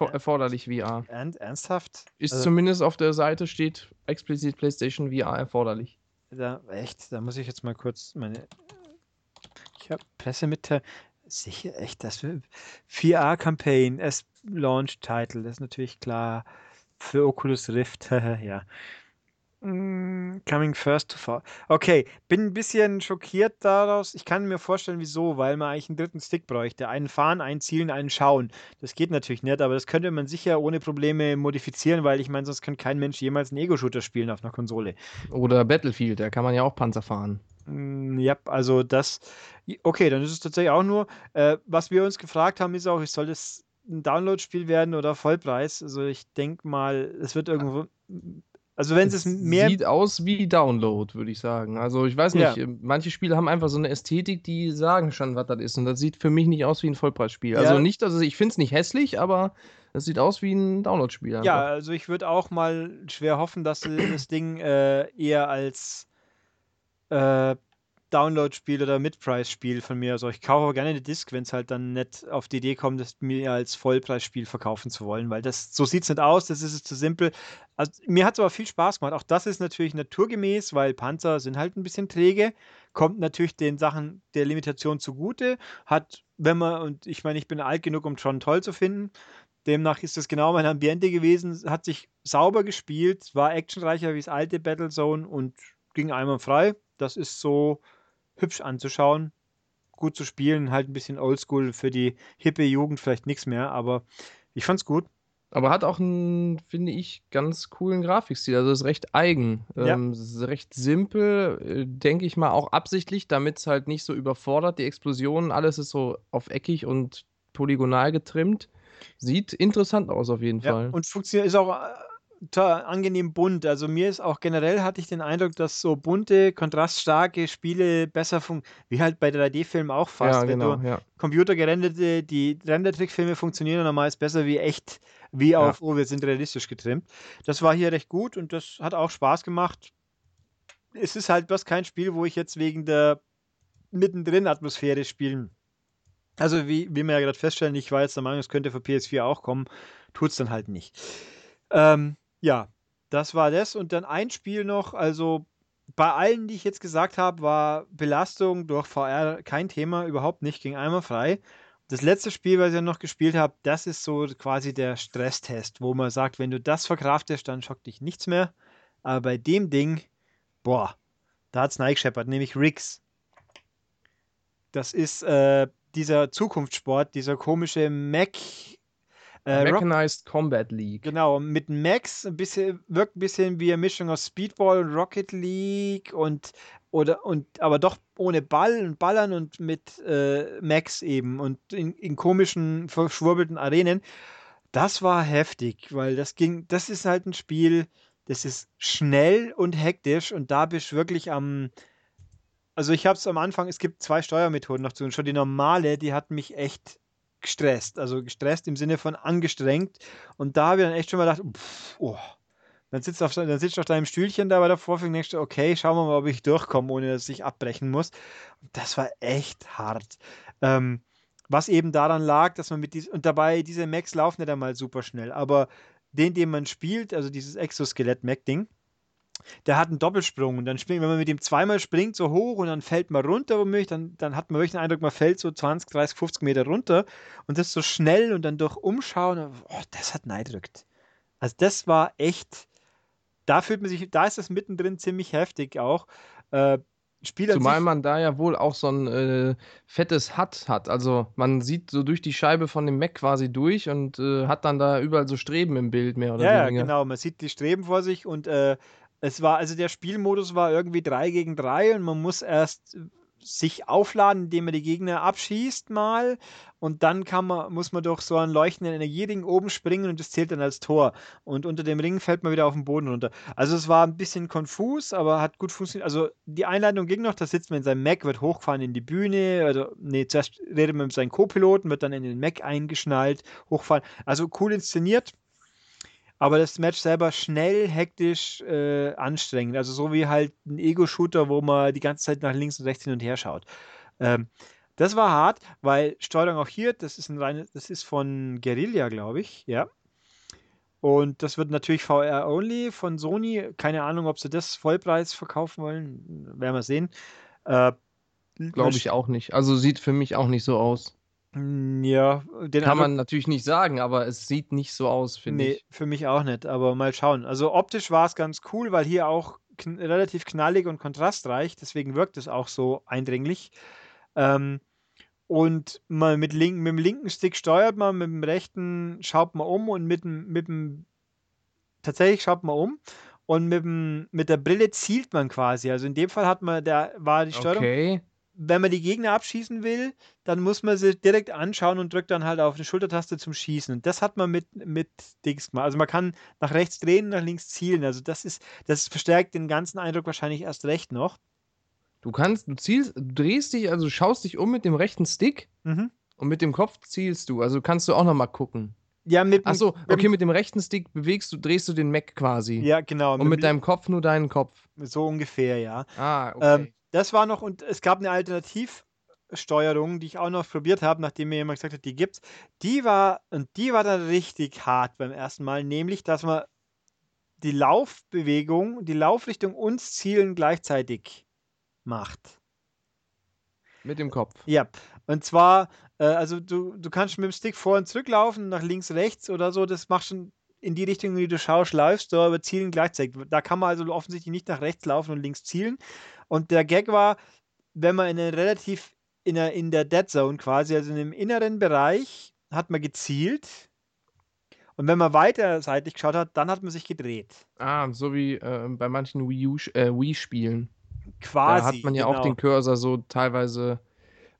erforderlich VR. ernsthaft? Ist also, zumindest auf der Seite steht explizit PlayStation VR erforderlich. Da, echt? Da muss ich jetzt mal kurz meine. Ich habe Pressemitteilung. Sicher, echt, das VR-Campaign, es Launch Title, das ist natürlich klar. Für Oculus Rift, [LAUGHS] ja. Mm, coming first to fall. Okay, bin ein bisschen schockiert daraus. Ich kann mir vorstellen, wieso, weil man eigentlich einen dritten Stick bräuchte. Einen fahren, einen zielen, einen schauen. Das geht natürlich nicht, aber das könnte man sicher ohne Probleme modifizieren, weil ich meine, sonst könnte kein Mensch jemals einen Ego-Shooter spielen auf einer Konsole. Oder Battlefield, da kann man ja auch Panzer fahren. Mm, ja, also das. Okay, dann ist es tatsächlich auch nur. Äh, was wir uns gefragt haben, ist auch, soll das ein Download-Spiel werden oder Vollpreis? Also ich denke mal, es wird irgendwo also wenn es mehr. Sieht aus wie Download, würde ich sagen. Also ich weiß nicht, ja. manche Spiele haben einfach so eine Ästhetik, die sagen schon, was das ist. Und das sieht für mich nicht aus wie ein Vollpreisspiel. Also ja. Also nicht, dass ich finde es nicht hässlich, aber es sieht aus wie ein Download-Spiel. Ja, also ich würde auch mal schwer hoffen, dass das Ding äh, eher als äh, Download-Spiel oder Mid-Price-Spiel von mir. Also ich kaufe aber gerne eine Disc, wenn es halt dann nicht auf die Idee kommt, das mir als Vollpreisspiel verkaufen zu wollen, weil das so sieht es nicht aus, das ist es zu simpel. Also mir hat es aber viel Spaß gemacht. Auch das ist natürlich naturgemäß, weil Panzer sind halt ein bisschen träge, kommt natürlich den Sachen der Limitation zugute, hat, wenn man, und ich meine, ich bin alt genug, um Tron toll zu finden, demnach ist das genau mein Ambiente gewesen, hat sich sauber gespielt, war actionreicher wie das alte Battlezone und ging einmal frei. Das ist so hübsch anzuschauen, gut zu spielen, halt ein bisschen oldschool für die hippe Jugend vielleicht nichts mehr, aber ich fand's gut. Aber hat auch einen, finde ich, ganz coolen Grafikstil. Also ist recht eigen. Ja. Ähm, ist recht simpel, äh, denke ich mal, auch absichtlich, damit es halt nicht so überfordert. Die Explosionen, alles ist so auf eckig und polygonal getrimmt. Sieht interessant aus auf jeden ja, Fall. Und funktioniert ist auch äh, angenehm bunt. Also mir ist auch generell hatte ich den Eindruck, dass so bunte, kontraststarke Spiele besser funktionieren, wie halt bei 3D-Filmen auch fast. Ja, genau, ja. computergerenderte, die Rendertrickfilme funktionieren normalerweise besser wie echt, wie ja. auf, oh, wir sind realistisch getrimmt. Das war hier recht gut und das hat auch Spaß gemacht. Es ist halt bloß kein Spiel, wo ich jetzt wegen der mittendrin Atmosphäre spielen. Also wie, wie wir ja gerade feststellen, ich war jetzt der Meinung, es könnte für PS4 auch kommen, tut es dann halt nicht. Ähm, ja, das war das. Und dann ein Spiel noch, also bei allen, die ich jetzt gesagt habe, war Belastung durch VR kein Thema, überhaupt nicht, ging einmal frei. Das letzte Spiel, was ich noch gespielt habe, das ist so quasi der Stresstest, wo man sagt, wenn du das verkraftest, dann schockt dich nichts mehr. Aber bei dem Ding, boah, da hat es neigescheppert, nämlich Riggs. Das ist äh, dieser Zukunftssport, dieser komische Mac äh, Mechanized Rock Combat League. Genau, mit Max ein bisschen, wirkt ein bisschen wie eine Mischung aus Speedball und Rocket League und oder und aber doch ohne Ball und Ballern und mit äh, Max eben und in, in komischen, verschwurbelten Arenen. Das war heftig, weil das ging, das ist halt ein Spiel, das ist schnell und hektisch und da bist du wirklich am. Also ich habe es am Anfang, es gibt zwei Steuermethoden noch zu und schon die normale, die hat mich echt gestresst. Also gestresst im Sinne von angestrengt. Und da habe ich dann echt schon mal gedacht, pff, oh. Dann sitzt, auf, dann sitzt du auf deinem Stühlchen da bei der Vorführung und denkst okay, schauen wir mal, ob ich durchkomme, ohne dass ich abbrechen muss. Das war echt hart. Ähm, was eben daran lag, dass man mit diesem, und dabei, diese Macs laufen nicht einmal super schnell, aber den, den man spielt, also dieses Exoskelett-Mac-Ding, der hat einen Doppelsprung und dann springt, wenn man mit ihm zweimal springt, so hoch und dann fällt man runter, womöglich, dann, dann hat man wirklich den Eindruck, man fällt so 20, 30, 50 Meter runter und das so schnell und dann durch Umschauen, oh, das hat neidrückt. Also das war echt, da fühlt man sich, da ist das mittendrin ziemlich heftig auch. Äh, Spiel Zumal man da ja wohl auch so ein äh, fettes HUD hat. Also man sieht so durch die Scheibe von dem Mac quasi durch und äh, hat dann da überall so Streben im Bild mehr oder weniger. Ja, genau. Man sieht die Streben vor sich und äh, es war, also der Spielmodus war irgendwie 3 gegen 3 und man muss erst sich aufladen, indem man die Gegner abschießt mal und dann kann man, muss man durch so einen leuchtenden Energiering oben springen und das zählt dann als Tor. Und unter dem Ring fällt man wieder auf den Boden runter. Also es war ein bisschen konfus, aber hat gut funktioniert. Also die Einleitung ging noch, da sitzt man in seinem Mac, wird hochgefahren in die Bühne, also nee, zuerst redet man mit seinem Co-Piloten, wird dann in den Mac eingeschnallt, hochfahren. Also cool inszeniert, aber das Match selber schnell, hektisch, äh, anstrengend. Also so wie halt ein Ego-Shooter, wo man die ganze Zeit nach links und rechts hin und her schaut. Ähm, das war hart, weil Steuerung auch hier, das ist ein reines, das ist von Guerilla, glaube ich, ja. Und das wird natürlich VR-only von Sony. Keine Ahnung, ob sie das Vollpreis verkaufen wollen. Werden wir sehen. Äh, glaube ich auch nicht. Also sieht für mich auch nicht so aus. Hm, ja, den Kann man natürlich nicht sagen, aber es sieht nicht so aus, finde nee, ich. für mich auch nicht, aber mal schauen. Also optisch war es ganz cool, weil hier auch kn relativ knallig und kontrastreich, deswegen wirkt es auch so eindringlich. Ähm, und mal mit, link, mit dem linken Stick steuert man, mit dem rechten schaut man um und mit dem, mit dem tatsächlich schaut man um und mit, dem, mit der Brille zielt man quasi. Also in dem Fall hat man, der war die Steuerung. Okay wenn man die Gegner abschießen will, dann muss man sie direkt anschauen und drückt dann halt auf die Schultertaste zum Schießen. Und das hat man mit, mit Dings gemacht. Also man kann nach rechts drehen, nach links zielen. Also das ist, das verstärkt den ganzen Eindruck wahrscheinlich erst recht noch. Du kannst, du zielst, du drehst dich, also schaust dich um mit dem rechten Stick mhm. und mit dem Kopf zielst du. Also kannst du auch nochmal gucken. Ja, mit Achso, okay, mit dem rechten Stick bewegst du, drehst du den Mac quasi. Ja, genau. Und mit, mit deinem Kopf nur deinen Kopf. So ungefähr, ja. Ah, okay. Ähm, das war noch, und es gab eine Alternativsteuerung, die ich auch noch probiert habe, nachdem mir jemand gesagt hat, die gibt's. Die war, und die war dann richtig hart beim ersten Mal, nämlich, dass man die Laufbewegung, die Laufrichtung und Zielen gleichzeitig macht. Mit dem Kopf. Ja, und zwar, äh, also du, du kannst mit dem Stick vor und zurück laufen, nach links, rechts oder so, das macht schon in die Richtung, wie du schaust, läufst du aber zielen gleichzeitig. Da kann man also offensichtlich nicht nach rechts laufen und links zielen. Und der Gag war, wenn man in einer relativ in der, in der Dead Zone quasi, also in dem inneren Bereich, hat man gezielt. Und wenn man weiter seitlich geschaut hat, dann hat man sich gedreht. Ah, so wie äh, bei manchen Wii, U, äh, Wii-Spielen. Quasi. Da hat man ja genau. auch den Cursor so teilweise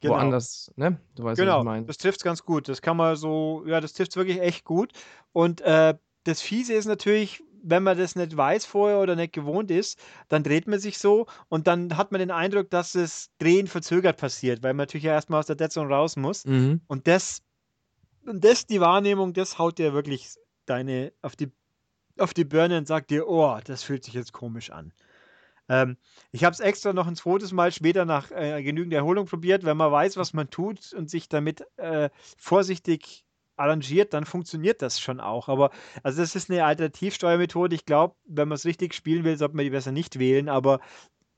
genau. woanders, ne? Du weißt, genau. was ich meine. Das trifft es ganz gut. Das kann man so, ja, das trifft es wirklich echt gut. Und äh, das Fiese ist natürlich, wenn man das nicht weiß vorher oder nicht gewohnt ist, dann dreht man sich so und dann hat man den Eindruck, dass das Drehen verzögert passiert, weil man natürlich ja erstmal aus der Dead Zone raus muss. Mhm. Und das, und das, die Wahrnehmung, das haut dir wirklich deine auf die, auf die Birne und sagt dir, oh, das fühlt sich jetzt komisch an. Ähm, ich habe es extra noch ein zweites Mal später nach äh, genügend Erholung probiert. Wenn man weiß, was man tut und sich damit äh, vorsichtig arrangiert, dann funktioniert das schon auch. Aber also das ist eine Alternativsteuermethode. Ich glaube, wenn man es richtig spielen will, sollte man die besser nicht wählen. Aber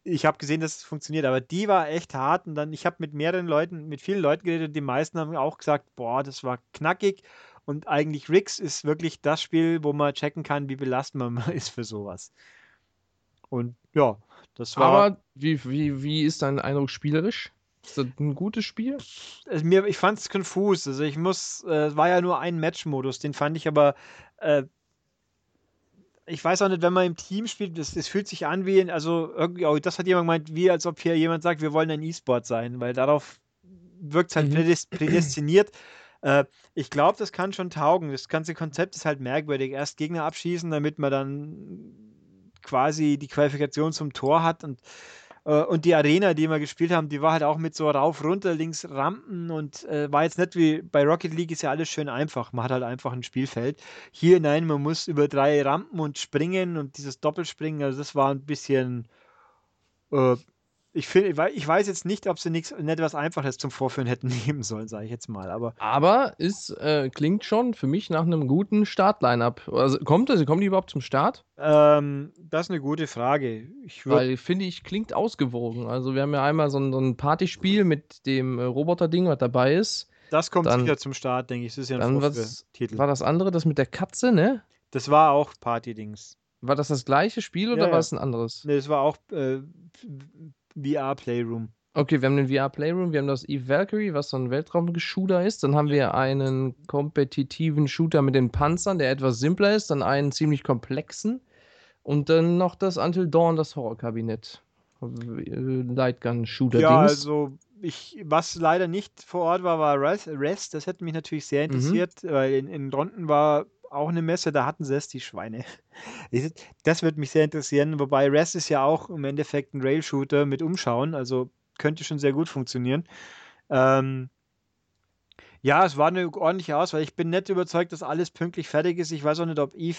ich habe gesehen, dass es funktioniert. Aber die war echt hart. Und dann, ich habe mit mehreren Leuten, mit vielen Leuten geredet. Die meisten haben auch gesagt, boah, das war knackig. Und eigentlich Rix ist wirklich das Spiel, wo man checken kann, wie belastend man [LAUGHS] ist für sowas. Und ja, das war. Aber wie, wie, wie ist dein Eindruck spielerisch? Ist das ein gutes Spiel? Also mir, ich fand es konfus. Also ich muss, äh, es war ja nur ein Match-Modus, den fand ich aber. Äh, ich weiß auch nicht, wenn man im Team spielt, das, das fühlt sich an wie, also irgendwie, das hat jemand gemeint, wie als ob hier jemand sagt, wir wollen ein E-Sport sein, weil darauf wirkt es halt mhm. prädestiniert. Äh, ich glaube, das kann schon taugen. Das ganze Konzept ist halt merkwürdig. Erst Gegner abschießen, damit man dann quasi die Qualifikation zum Tor hat und und die Arena, die wir gespielt haben, die war halt auch mit so rauf, runter, links Rampen und äh, war jetzt nicht wie bei Rocket League ist ja alles schön einfach. Man hat halt einfach ein Spielfeld. Hier, nein, man muss über drei Rampen und springen und dieses Doppelspringen, also das war ein bisschen äh, ich, find, ich weiß jetzt nicht, ob sie nichts nicht was Einfaches zum Vorführen hätten [LAUGHS] nehmen sollen, sage ich jetzt mal. Aber, aber es äh, klingt schon für mich nach einem guten Start-Line-Up. Also kommt das, kommen die überhaupt zum Start? Ähm, das ist eine gute Frage. Ich Weil, finde ich, klingt ausgewogen. Also wir haben ja einmal so ein, so ein Partyspiel mit dem äh, Roboter-Ding, was dabei ist. Das kommt dann, sicher zum Start, denke ich. Das ist ja ein dann Titel. War das andere, das mit der Katze, ne? Das war auch Party-Dings. War das das gleiche Spiel oder ja, war es ein anderes? Ne, das war auch äh, VR Playroom. Okay, wir haben den VR Playroom, wir haben das Eve Valkyrie, was so ein Weltraumshooter ist. Dann haben wir einen kompetitiven Shooter mit den Panzern, der etwas simpler ist. Dann einen ziemlich komplexen. Und dann noch das Until Dawn, das Horrorkabinett. Lightgun-Shooter-Dings. Ja, also ich, was leider nicht vor Ort war, war Rest. Das hätte mich natürlich sehr mhm. interessiert, mhm. weil in, in Ronten war auch eine Messe, da hatten sie es, die Schweine. [LAUGHS] Das würde mich sehr interessieren, wobei Rest ist ja auch im Endeffekt ein Rail-Shooter mit Umschauen, also könnte schon sehr gut funktionieren. Ähm, ja, es war eine ordentliche Auswahl. Ich bin nicht überzeugt, dass alles pünktlich fertig ist. Ich weiß auch nicht, ob Eve,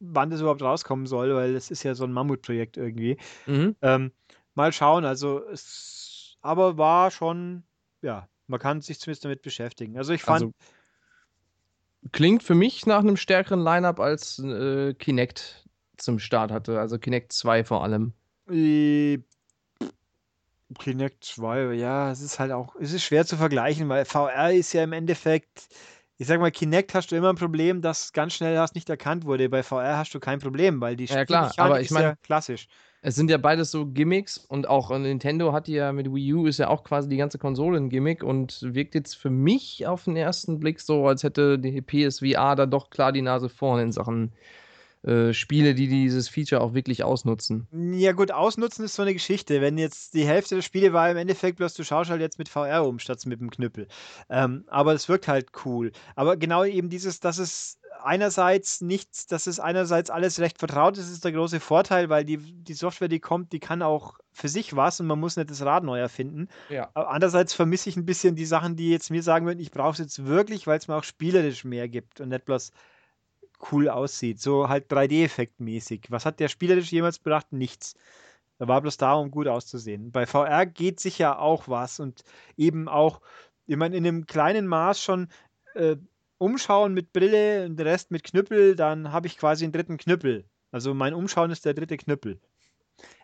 wann das überhaupt rauskommen soll, weil es ist ja so ein Mammutprojekt irgendwie. Mhm. Ähm, mal schauen, also es, aber war schon, ja, man kann sich zumindest damit beschäftigen. Also ich fand, also, klingt für mich nach einem stärkeren Lineup als äh, Kinect zum Start hatte. Also Kinect 2 vor allem. Äh, Kinect 2, ja, es ist halt auch, es ist schwer zu vergleichen, weil VR ist ja im Endeffekt, ich sag mal, Kinect hast du immer ein Problem, dass ganz schnell das nicht erkannt wurde. Bei VR hast du kein Problem, weil die ja, klar, aber ich meine, ja klassisch. Es sind ja beides so Gimmicks und auch Nintendo hat ja mit Wii U ist ja auch quasi die ganze Konsole ein Gimmick und wirkt jetzt für mich auf den ersten Blick so, als hätte die PSVR da doch klar die Nase vorne in Sachen äh, Spiele, die dieses Feature auch wirklich ausnutzen. Ja gut, ausnutzen ist so eine Geschichte. Wenn jetzt die Hälfte der Spiele war im Endeffekt bloß, du schaust halt jetzt mit VR um, statt mit dem Knüppel. Ähm, aber es wirkt halt cool. Aber genau eben dieses, dass es einerseits nichts, dass es einerseits alles recht vertraut ist, ist der große Vorteil, weil die, die Software, die kommt, die kann auch für sich was und man muss nicht das Rad neu erfinden. Ja. Aber andererseits vermisse ich ein bisschen die Sachen, die jetzt mir sagen würden, ich brauche es jetzt wirklich, weil es mir auch spielerisch mehr gibt und nicht bloß cool aussieht. So halt 3D-Effekt mäßig. Was hat der spielerisch jemals bedacht? Nichts. Da war bloß da, um gut auszusehen. Bei VR geht sicher auch was und eben auch, ich meine, in einem kleinen Maß schon äh, umschauen mit Brille und der Rest mit Knüppel, dann habe ich quasi einen dritten Knüppel. Also mein Umschauen ist der dritte Knüppel.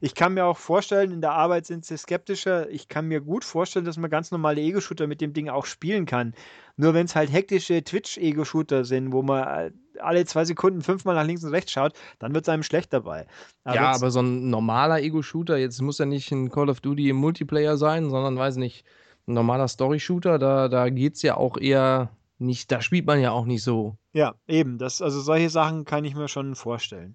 Ich kann mir auch vorstellen, in der Arbeit sind sie skeptischer. Ich kann mir gut vorstellen, dass man ganz normale Ego-Shooter mit dem Ding auch spielen kann. Nur wenn es halt hektische Twitch-Ego-Shooter sind, wo man äh, alle zwei Sekunden fünfmal nach links und rechts schaut, dann wird es einem schlecht dabei. Aber ja, aber so ein normaler Ego-Shooter, jetzt muss ja nicht ein Call of Duty im Multiplayer sein, sondern, weiß nicht, ein normaler Story-Shooter, da, da geht es ja auch eher nicht, da spielt man ja auch nicht so. Ja, eben. Das, also solche Sachen kann ich mir schon vorstellen.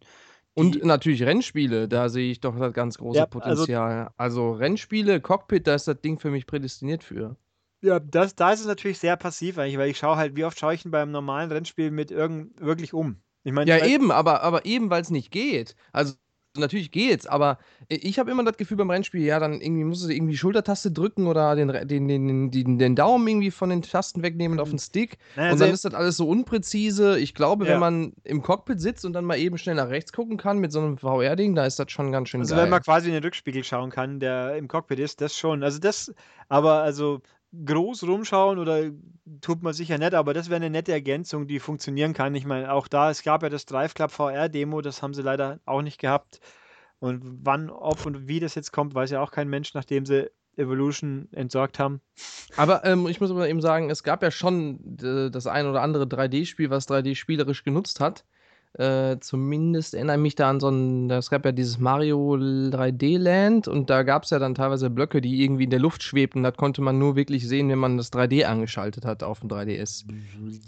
Und natürlich Rennspiele, da sehe ich doch das ganz große ja, also Potenzial. Also, also, Rennspiele, Cockpit, da ist das Ding für mich prädestiniert für. Ja, das, da ist es natürlich sehr passiv eigentlich, weil ich schaue halt, wie oft schaue ich denn beim normalen Rennspiel mit irgend wirklich um? Ich mein, ja, eben, aber, aber eben, weil es nicht geht. Also natürlich geht's, aber ich habe immer das Gefühl beim Rennspiel, ja, dann irgendwie musst du irgendwie Schultertaste drücken oder den, den, den, den, den Daumen irgendwie von den Tasten wegnehmen auf den Stick. Naja, und dann ist das alles so unpräzise. Ich glaube, ja. wenn man im Cockpit sitzt und dann mal eben schnell nach rechts gucken kann mit so einem VR-Ding, da ist das schon ganz schön also geil. Also wenn man quasi in den Rückspiegel schauen kann, der im Cockpit ist, das schon. Also das, aber also groß rumschauen oder tut man sicher nicht, aber das wäre eine nette Ergänzung, die funktionieren kann. Ich meine, auch da, es gab ja das Drive Club VR Demo, das haben sie leider auch nicht gehabt. Und wann, ob und wie das jetzt kommt, weiß ja auch kein Mensch, nachdem sie Evolution entsorgt haben. Aber ähm, ich muss aber eben sagen, es gab ja schon äh, das ein oder andere 3D-Spiel, was 3D spielerisch genutzt hat. Äh, zumindest erinnere ich mich da an so ein, es gab ja dieses Mario 3D Land und da gab es ja dann teilweise Blöcke, die irgendwie in der Luft schwebten. Das konnte man nur wirklich sehen, wenn man das 3D angeschaltet hat auf dem 3DS.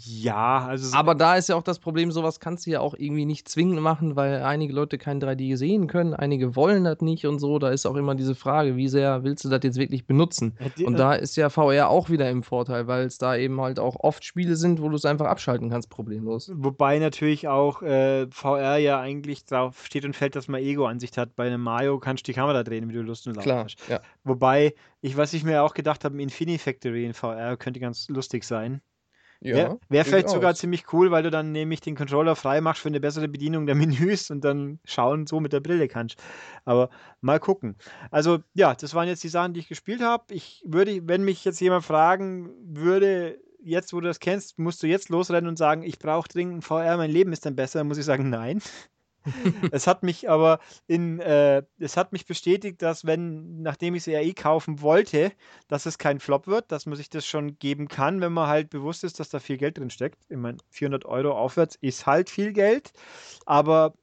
Ja, also. Aber da ist ja auch das Problem, sowas kannst du ja auch irgendwie nicht zwingend machen, weil einige Leute kein 3D sehen können, einige wollen das nicht und so. Da ist auch immer diese Frage, wie sehr willst du das jetzt wirklich benutzen? Und da ist ja VR auch wieder im Vorteil, weil es da eben halt auch oft Spiele sind, wo du es einfach abschalten kannst, problemlos. Wobei natürlich auch. Äh VR ja eigentlich drauf steht und fällt, dass man Ego-Ansicht hat. Bei einem Mario kannst du die Kamera drehen, wie du Lust und Laune hast. Ja. Wobei, ich, was ich mir auch gedacht habe, Infinifactory in VR könnte ganz lustig sein. Ja, Wäre wär vielleicht sogar ziemlich cool, weil du dann nämlich den Controller frei machst für eine bessere Bedienung der [LAUGHS] Menüs und dann schauen, so mit der Brille kannst. Aber mal gucken. Also, ja, das waren jetzt die Sachen, die ich gespielt habe. Ich würde, wenn mich jetzt jemand fragen würde, jetzt, wo du das kennst, musst du jetzt losrennen und sagen, ich brauche dringend VR, mein Leben ist dann besser, muss ich sagen, nein. [LAUGHS] es hat mich aber in, äh, es hat mich bestätigt, dass wenn, nachdem ich es ja eh kaufen wollte, dass es kein Flop wird, dass man sich das schon geben kann, wenn man halt bewusst ist, dass da viel Geld drin steckt. Ich meine, 400 Euro aufwärts ist halt viel Geld, aber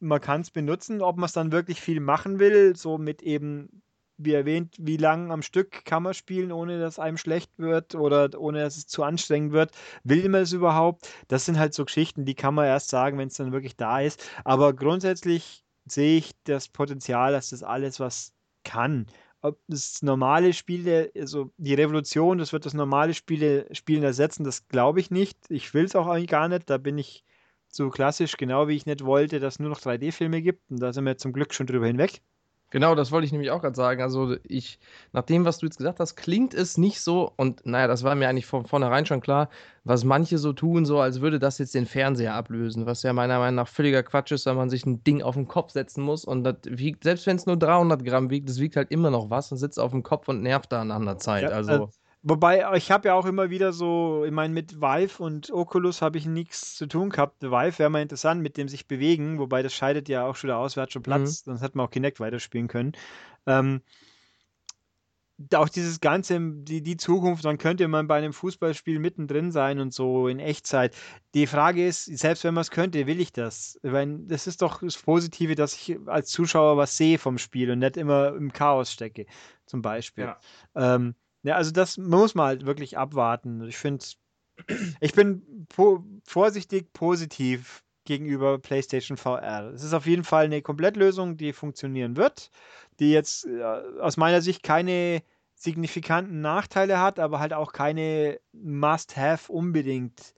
man kann es benutzen, ob man es dann wirklich viel machen will, so mit eben wie erwähnt, wie lang am Stück kann man spielen, ohne dass einem schlecht wird oder ohne dass es zu anstrengend wird? Will man es überhaupt? Das sind halt so Geschichten, die kann man erst sagen, wenn es dann wirklich da ist. Aber grundsätzlich sehe ich das Potenzial, dass das alles was kann. Ob das normale Spiele, also die Revolution, das wird das normale Spiele, Spielen ersetzen, das glaube ich nicht. Ich will es auch eigentlich gar nicht. Da bin ich so klassisch, genau wie ich nicht wollte, dass es nur noch 3D-Filme gibt. Und da sind wir zum Glück schon drüber hinweg. Genau, das wollte ich nämlich auch gerade sagen. Also ich, nach dem, was du jetzt gesagt hast, klingt es nicht so, und naja, das war mir eigentlich von vornherein schon klar, was manche so tun, so als würde das jetzt den Fernseher ablösen, was ja meiner Meinung nach völliger Quatsch ist, weil man sich ein Ding auf den Kopf setzen muss und das wiegt, selbst wenn es nur 300 Gramm wiegt, das wiegt halt immer noch was und sitzt auf dem Kopf und nervt da an einer Zeit. Ja, also. Wobei, ich habe ja auch immer wieder so, ich meine, mit Vive und Oculus habe ich nichts zu tun gehabt. Vive wäre mal interessant mit dem sich bewegen, wobei das scheidet ja auch schon der Auswärts schon Platz, mhm. sonst hätte man auch Kinect weiterspielen können. Ähm, auch dieses Ganze, die, die Zukunft, dann könnte man bei einem Fußballspiel mittendrin sein und so in Echtzeit. Die Frage ist, selbst wenn man es könnte, will ich das? Weil das ist doch das Positive, dass ich als Zuschauer was sehe vom Spiel und nicht immer im Chaos stecke, zum Beispiel. Ja. Ähm, ja, also das muss man halt wirklich abwarten. Ich finde, ich bin po vorsichtig positiv gegenüber PlayStation VR. Es ist auf jeden Fall eine Komplettlösung, die funktionieren wird, die jetzt äh, aus meiner Sicht keine signifikanten Nachteile hat, aber halt auch keine Must-Have unbedingt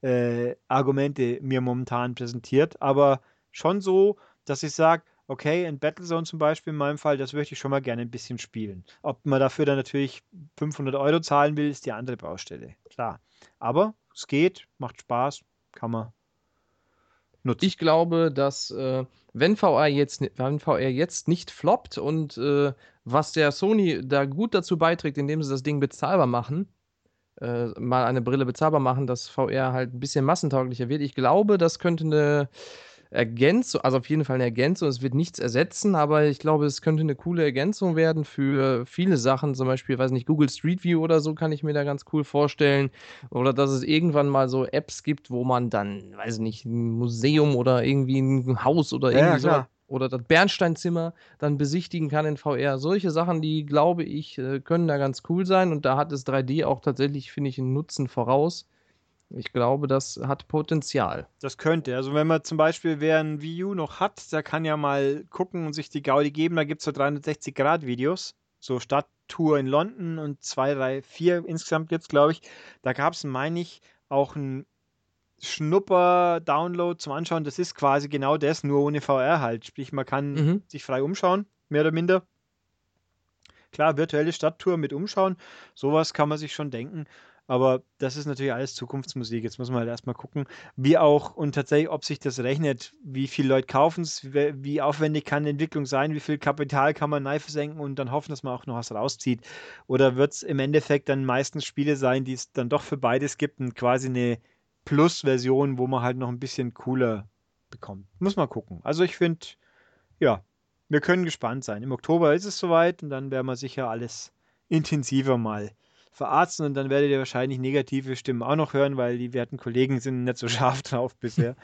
äh, Argumente mir momentan präsentiert, aber schon so, dass ich sage, okay, in Battlezone zum Beispiel in meinem Fall, das möchte ich schon mal gerne ein bisschen spielen. Ob man dafür dann natürlich 500 Euro zahlen will, ist die andere Baustelle. Klar. Aber es geht, macht Spaß, kann man. nutzen. Ich glaube, dass äh, wenn VR jetzt, wenn VR jetzt nicht floppt und äh, was der Sony da gut dazu beiträgt, indem sie das Ding bezahlbar machen, äh, mal eine Brille bezahlbar machen, dass VR halt ein bisschen massentauglicher wird. Ich glaube, das könnte eine Ergänzung, also auf jeden Fall eine Ergänzung. Es wird nichts ersetzen, aber ich glaube, es könnte eine coole Ergänzung werden für viele Sachen. Zum Beispiel, weiß nicht, Google Street View oder so kann ich mir da ganz cool vorstellen. Oder dass es irgendwann mal so Apps gibt, wo man dann, weiß nicht, ein Museum oder irgendwie ein Haus oder irgendwie ja, so oder das Bernsteinzimmer dann besichtigen kann in VR. Solche Sachen, die glaube ich, äh, können da ganz cool sein und da hat das 3D auch tatsächlich, finde ich, einen Nutzen voraus. Ich glaube, das hat Potenzial. Das könnte. Also wenn man zum Beispiel, wer ein Wii U noch hat, der kann ja mal gucken und sich die Gaudi geben. Da gibt es so 360-Grad-Videos. So Stadttour in London und zwei, drei, vier insgesamt gibt es, glaube ich. Da gab es, meine ich, auch ein Schnupper-Download zum Anschauen. Das ist quasi genau das, nur ohne VR halt. Sprich, man kann mhm. sich frei umschauen, mehr oder minder. Klar, virtuelle Stadttour mit Umschauen, sowas kann man sich schon denken. Aber das ist natürlich alles Zukunftsmusik. Jetzt muss man halt erstmal gucken, wie auch und tatsächlich, ob sich das rechnet, wie viele Leute kaufen es, wie aufwendig kann die Entwicklung sein, wie viel Kapital kann man neu versenken und dann hoffen, dass man auch noch was rauszieht. Oder wird es im Endeffekt dann meistens Spiele sein, die es dann doch für beides gibt und quasi eine Plus-Version, wo man halt noch ein bisschen cooler bekommt. Muss man gucken. Also ich finde, ja, wir können gespannt sein. Im Oktober ist es soweit und dann werden wir sicher alles intensiver mal verarzten und dann werdet ihr wahrscheinlich negative Stimmen auch noch hören, weil die werten Kollegen sind nicht so [LAUGHS] scharf drauf bisher.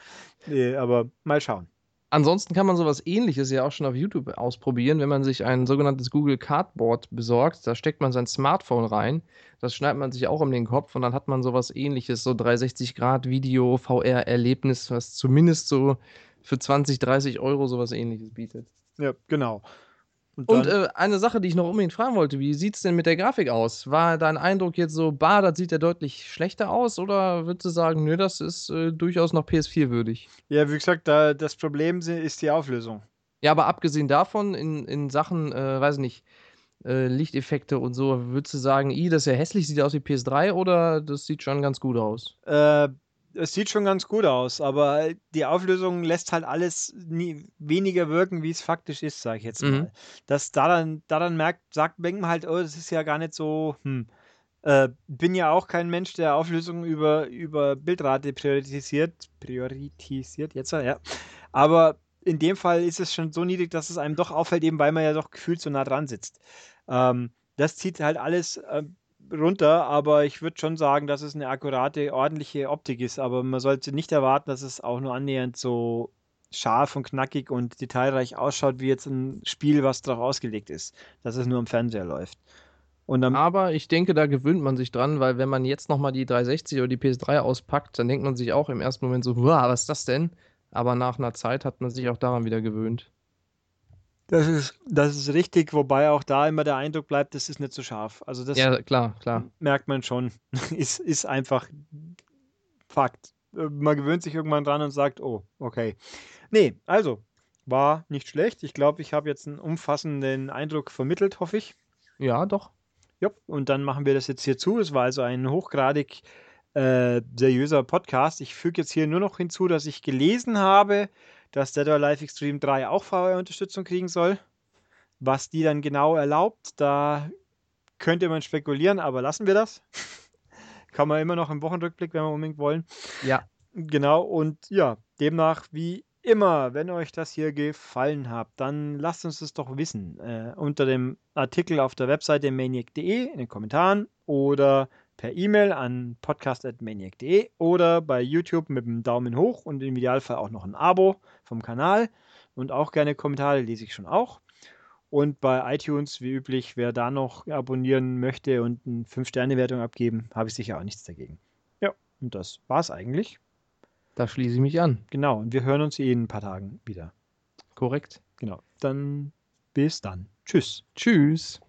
aber mal schauen. Ansonsten kann man sowas ähnliches ja auch schon auf YouTube ausprobieren, wenn man sich ein sogenanntes Google Cardboard besorgt. Da steckt man sein Smartphone rein, das schneidet man sich auch um den Kopf und dann hat man sowas ähnliches, so 360 Grad Video, VR-Erlebnis, was zumindest so für 20, 30 Euro sowas ähnliches bietet. Ja, genau. Und, und äh, eine Sache, die ich noch unbedingt fragen wollte, wie sieht es denn mit der Grafik aus? War dein Eindruck jetzt so, bah, das sieht ja deutlich schlechter aus oder würdest du sagen, nö, das ist äh, durchaus noch PS4 würdig? Ja, wie gesagt, da, das Problem ist die Auflösung. Ja, aber abgesehen davon, in, in Sachen, äh, weiß nicht, äh, Lichteffekte und so, würdest du sagen, i, das ist ja hässlich, sieht aus wie PS3 oder das sieht schon ganz gut aus? Äh, es sieht schon ganz gut aus, aber die Auflösung lässt halt alles nie, weniger wirken, wie es faktisch ist, sage ich jetzt mhm. mal. Mhm. Das daran, daran merkt, sagt man halt, oh, das ist ja gar nicht so, hm. Äh, bin ja auch kein Mensch, der Auflösung über, über Bildrate priorisiert. Priorisiert, jetzt ja. Aber in dem Fall ist es schon so niedrig, dass es einem doch auffällt, eben weil man ja doch gefühlt so nah dran sitzt. Ähm, das zieht halt alles äh, runter, aber ich würde schon sagen, dass es eine akkurate, ordentliche Optik ist. Aber man sollte nicht erwarten, dass es auch nur annähernd so scharf und knackig und detailreich ausschaut, wie jetzt ein Spiel, was darauf ausgelegt ist, dass es nur im Fernseher läuft. aber ich denke, da gewöhnt man sich dran, weil wenn man jetzt nochmal die 360 oder die PS3 auspackt, dann denkt man sich auch im ersten Moment so, was ist das denn? Aber nach einer Zeit hat man sich auch daran wieder gewöhnt. Das ist, das ist richtig, wobei auch da immer der Eindruck bleibt, das ist nicht so scharf. Also das ja, klar, klar. merkt man schon. [LAUGHS] ist, ist einfach Fakt. Man gewöhnt sich irgendwann dran und sagt, oh, okay. Nee, also, war nicht schlecht. Ich glaube, ich habe jetzt einen umfassenden Eindruck vermittelt, hoffe ich. Ja, doch. Ja, und dann machen wir das jetzt hier zu. Es war also ein hochgradig äh, seriöser Podcast. Ich füge jetzt hier nur noch hinzu, dass ich gelesen habe, dass Dead or Alive Extreme 3 auch VR-Unterstützung kriegen soll. Was die dann genau erlaubt, da könnte man spekulieren, aber lassen wir das. [LAUGHS] Kann man immer noch im Wochenrückblick, wenn wir unbedingt wollen. Ja. Genau, und ja, demnach, wie immer, wenn euch das hier gefallen hat, dann lasst uns das doch wissen. Äh, unter dem Artikel auf der Webseite maniac.de in den Kommentaren oder per E-Mail an podcast.maniac.de oder bei YouTube mit dem Daumen hoch und im Idealfall auch noch ein Abo vom Kanal und auch gerne Kommentare lese ich schon auch. Und bei iTunes, wie üblich, wer da noch abonnieren möchte und eine 5-Sterne-Wertung abgeben, habe ich sicher auch nichts dagegen. Ja, und das war's eigentlich. Da schließe ich mich an. Genau, und wir hören uns eh in ein paar Tagen wieder. Korrekt. Genau. Dann bis dann. Tschüss. Tschüss.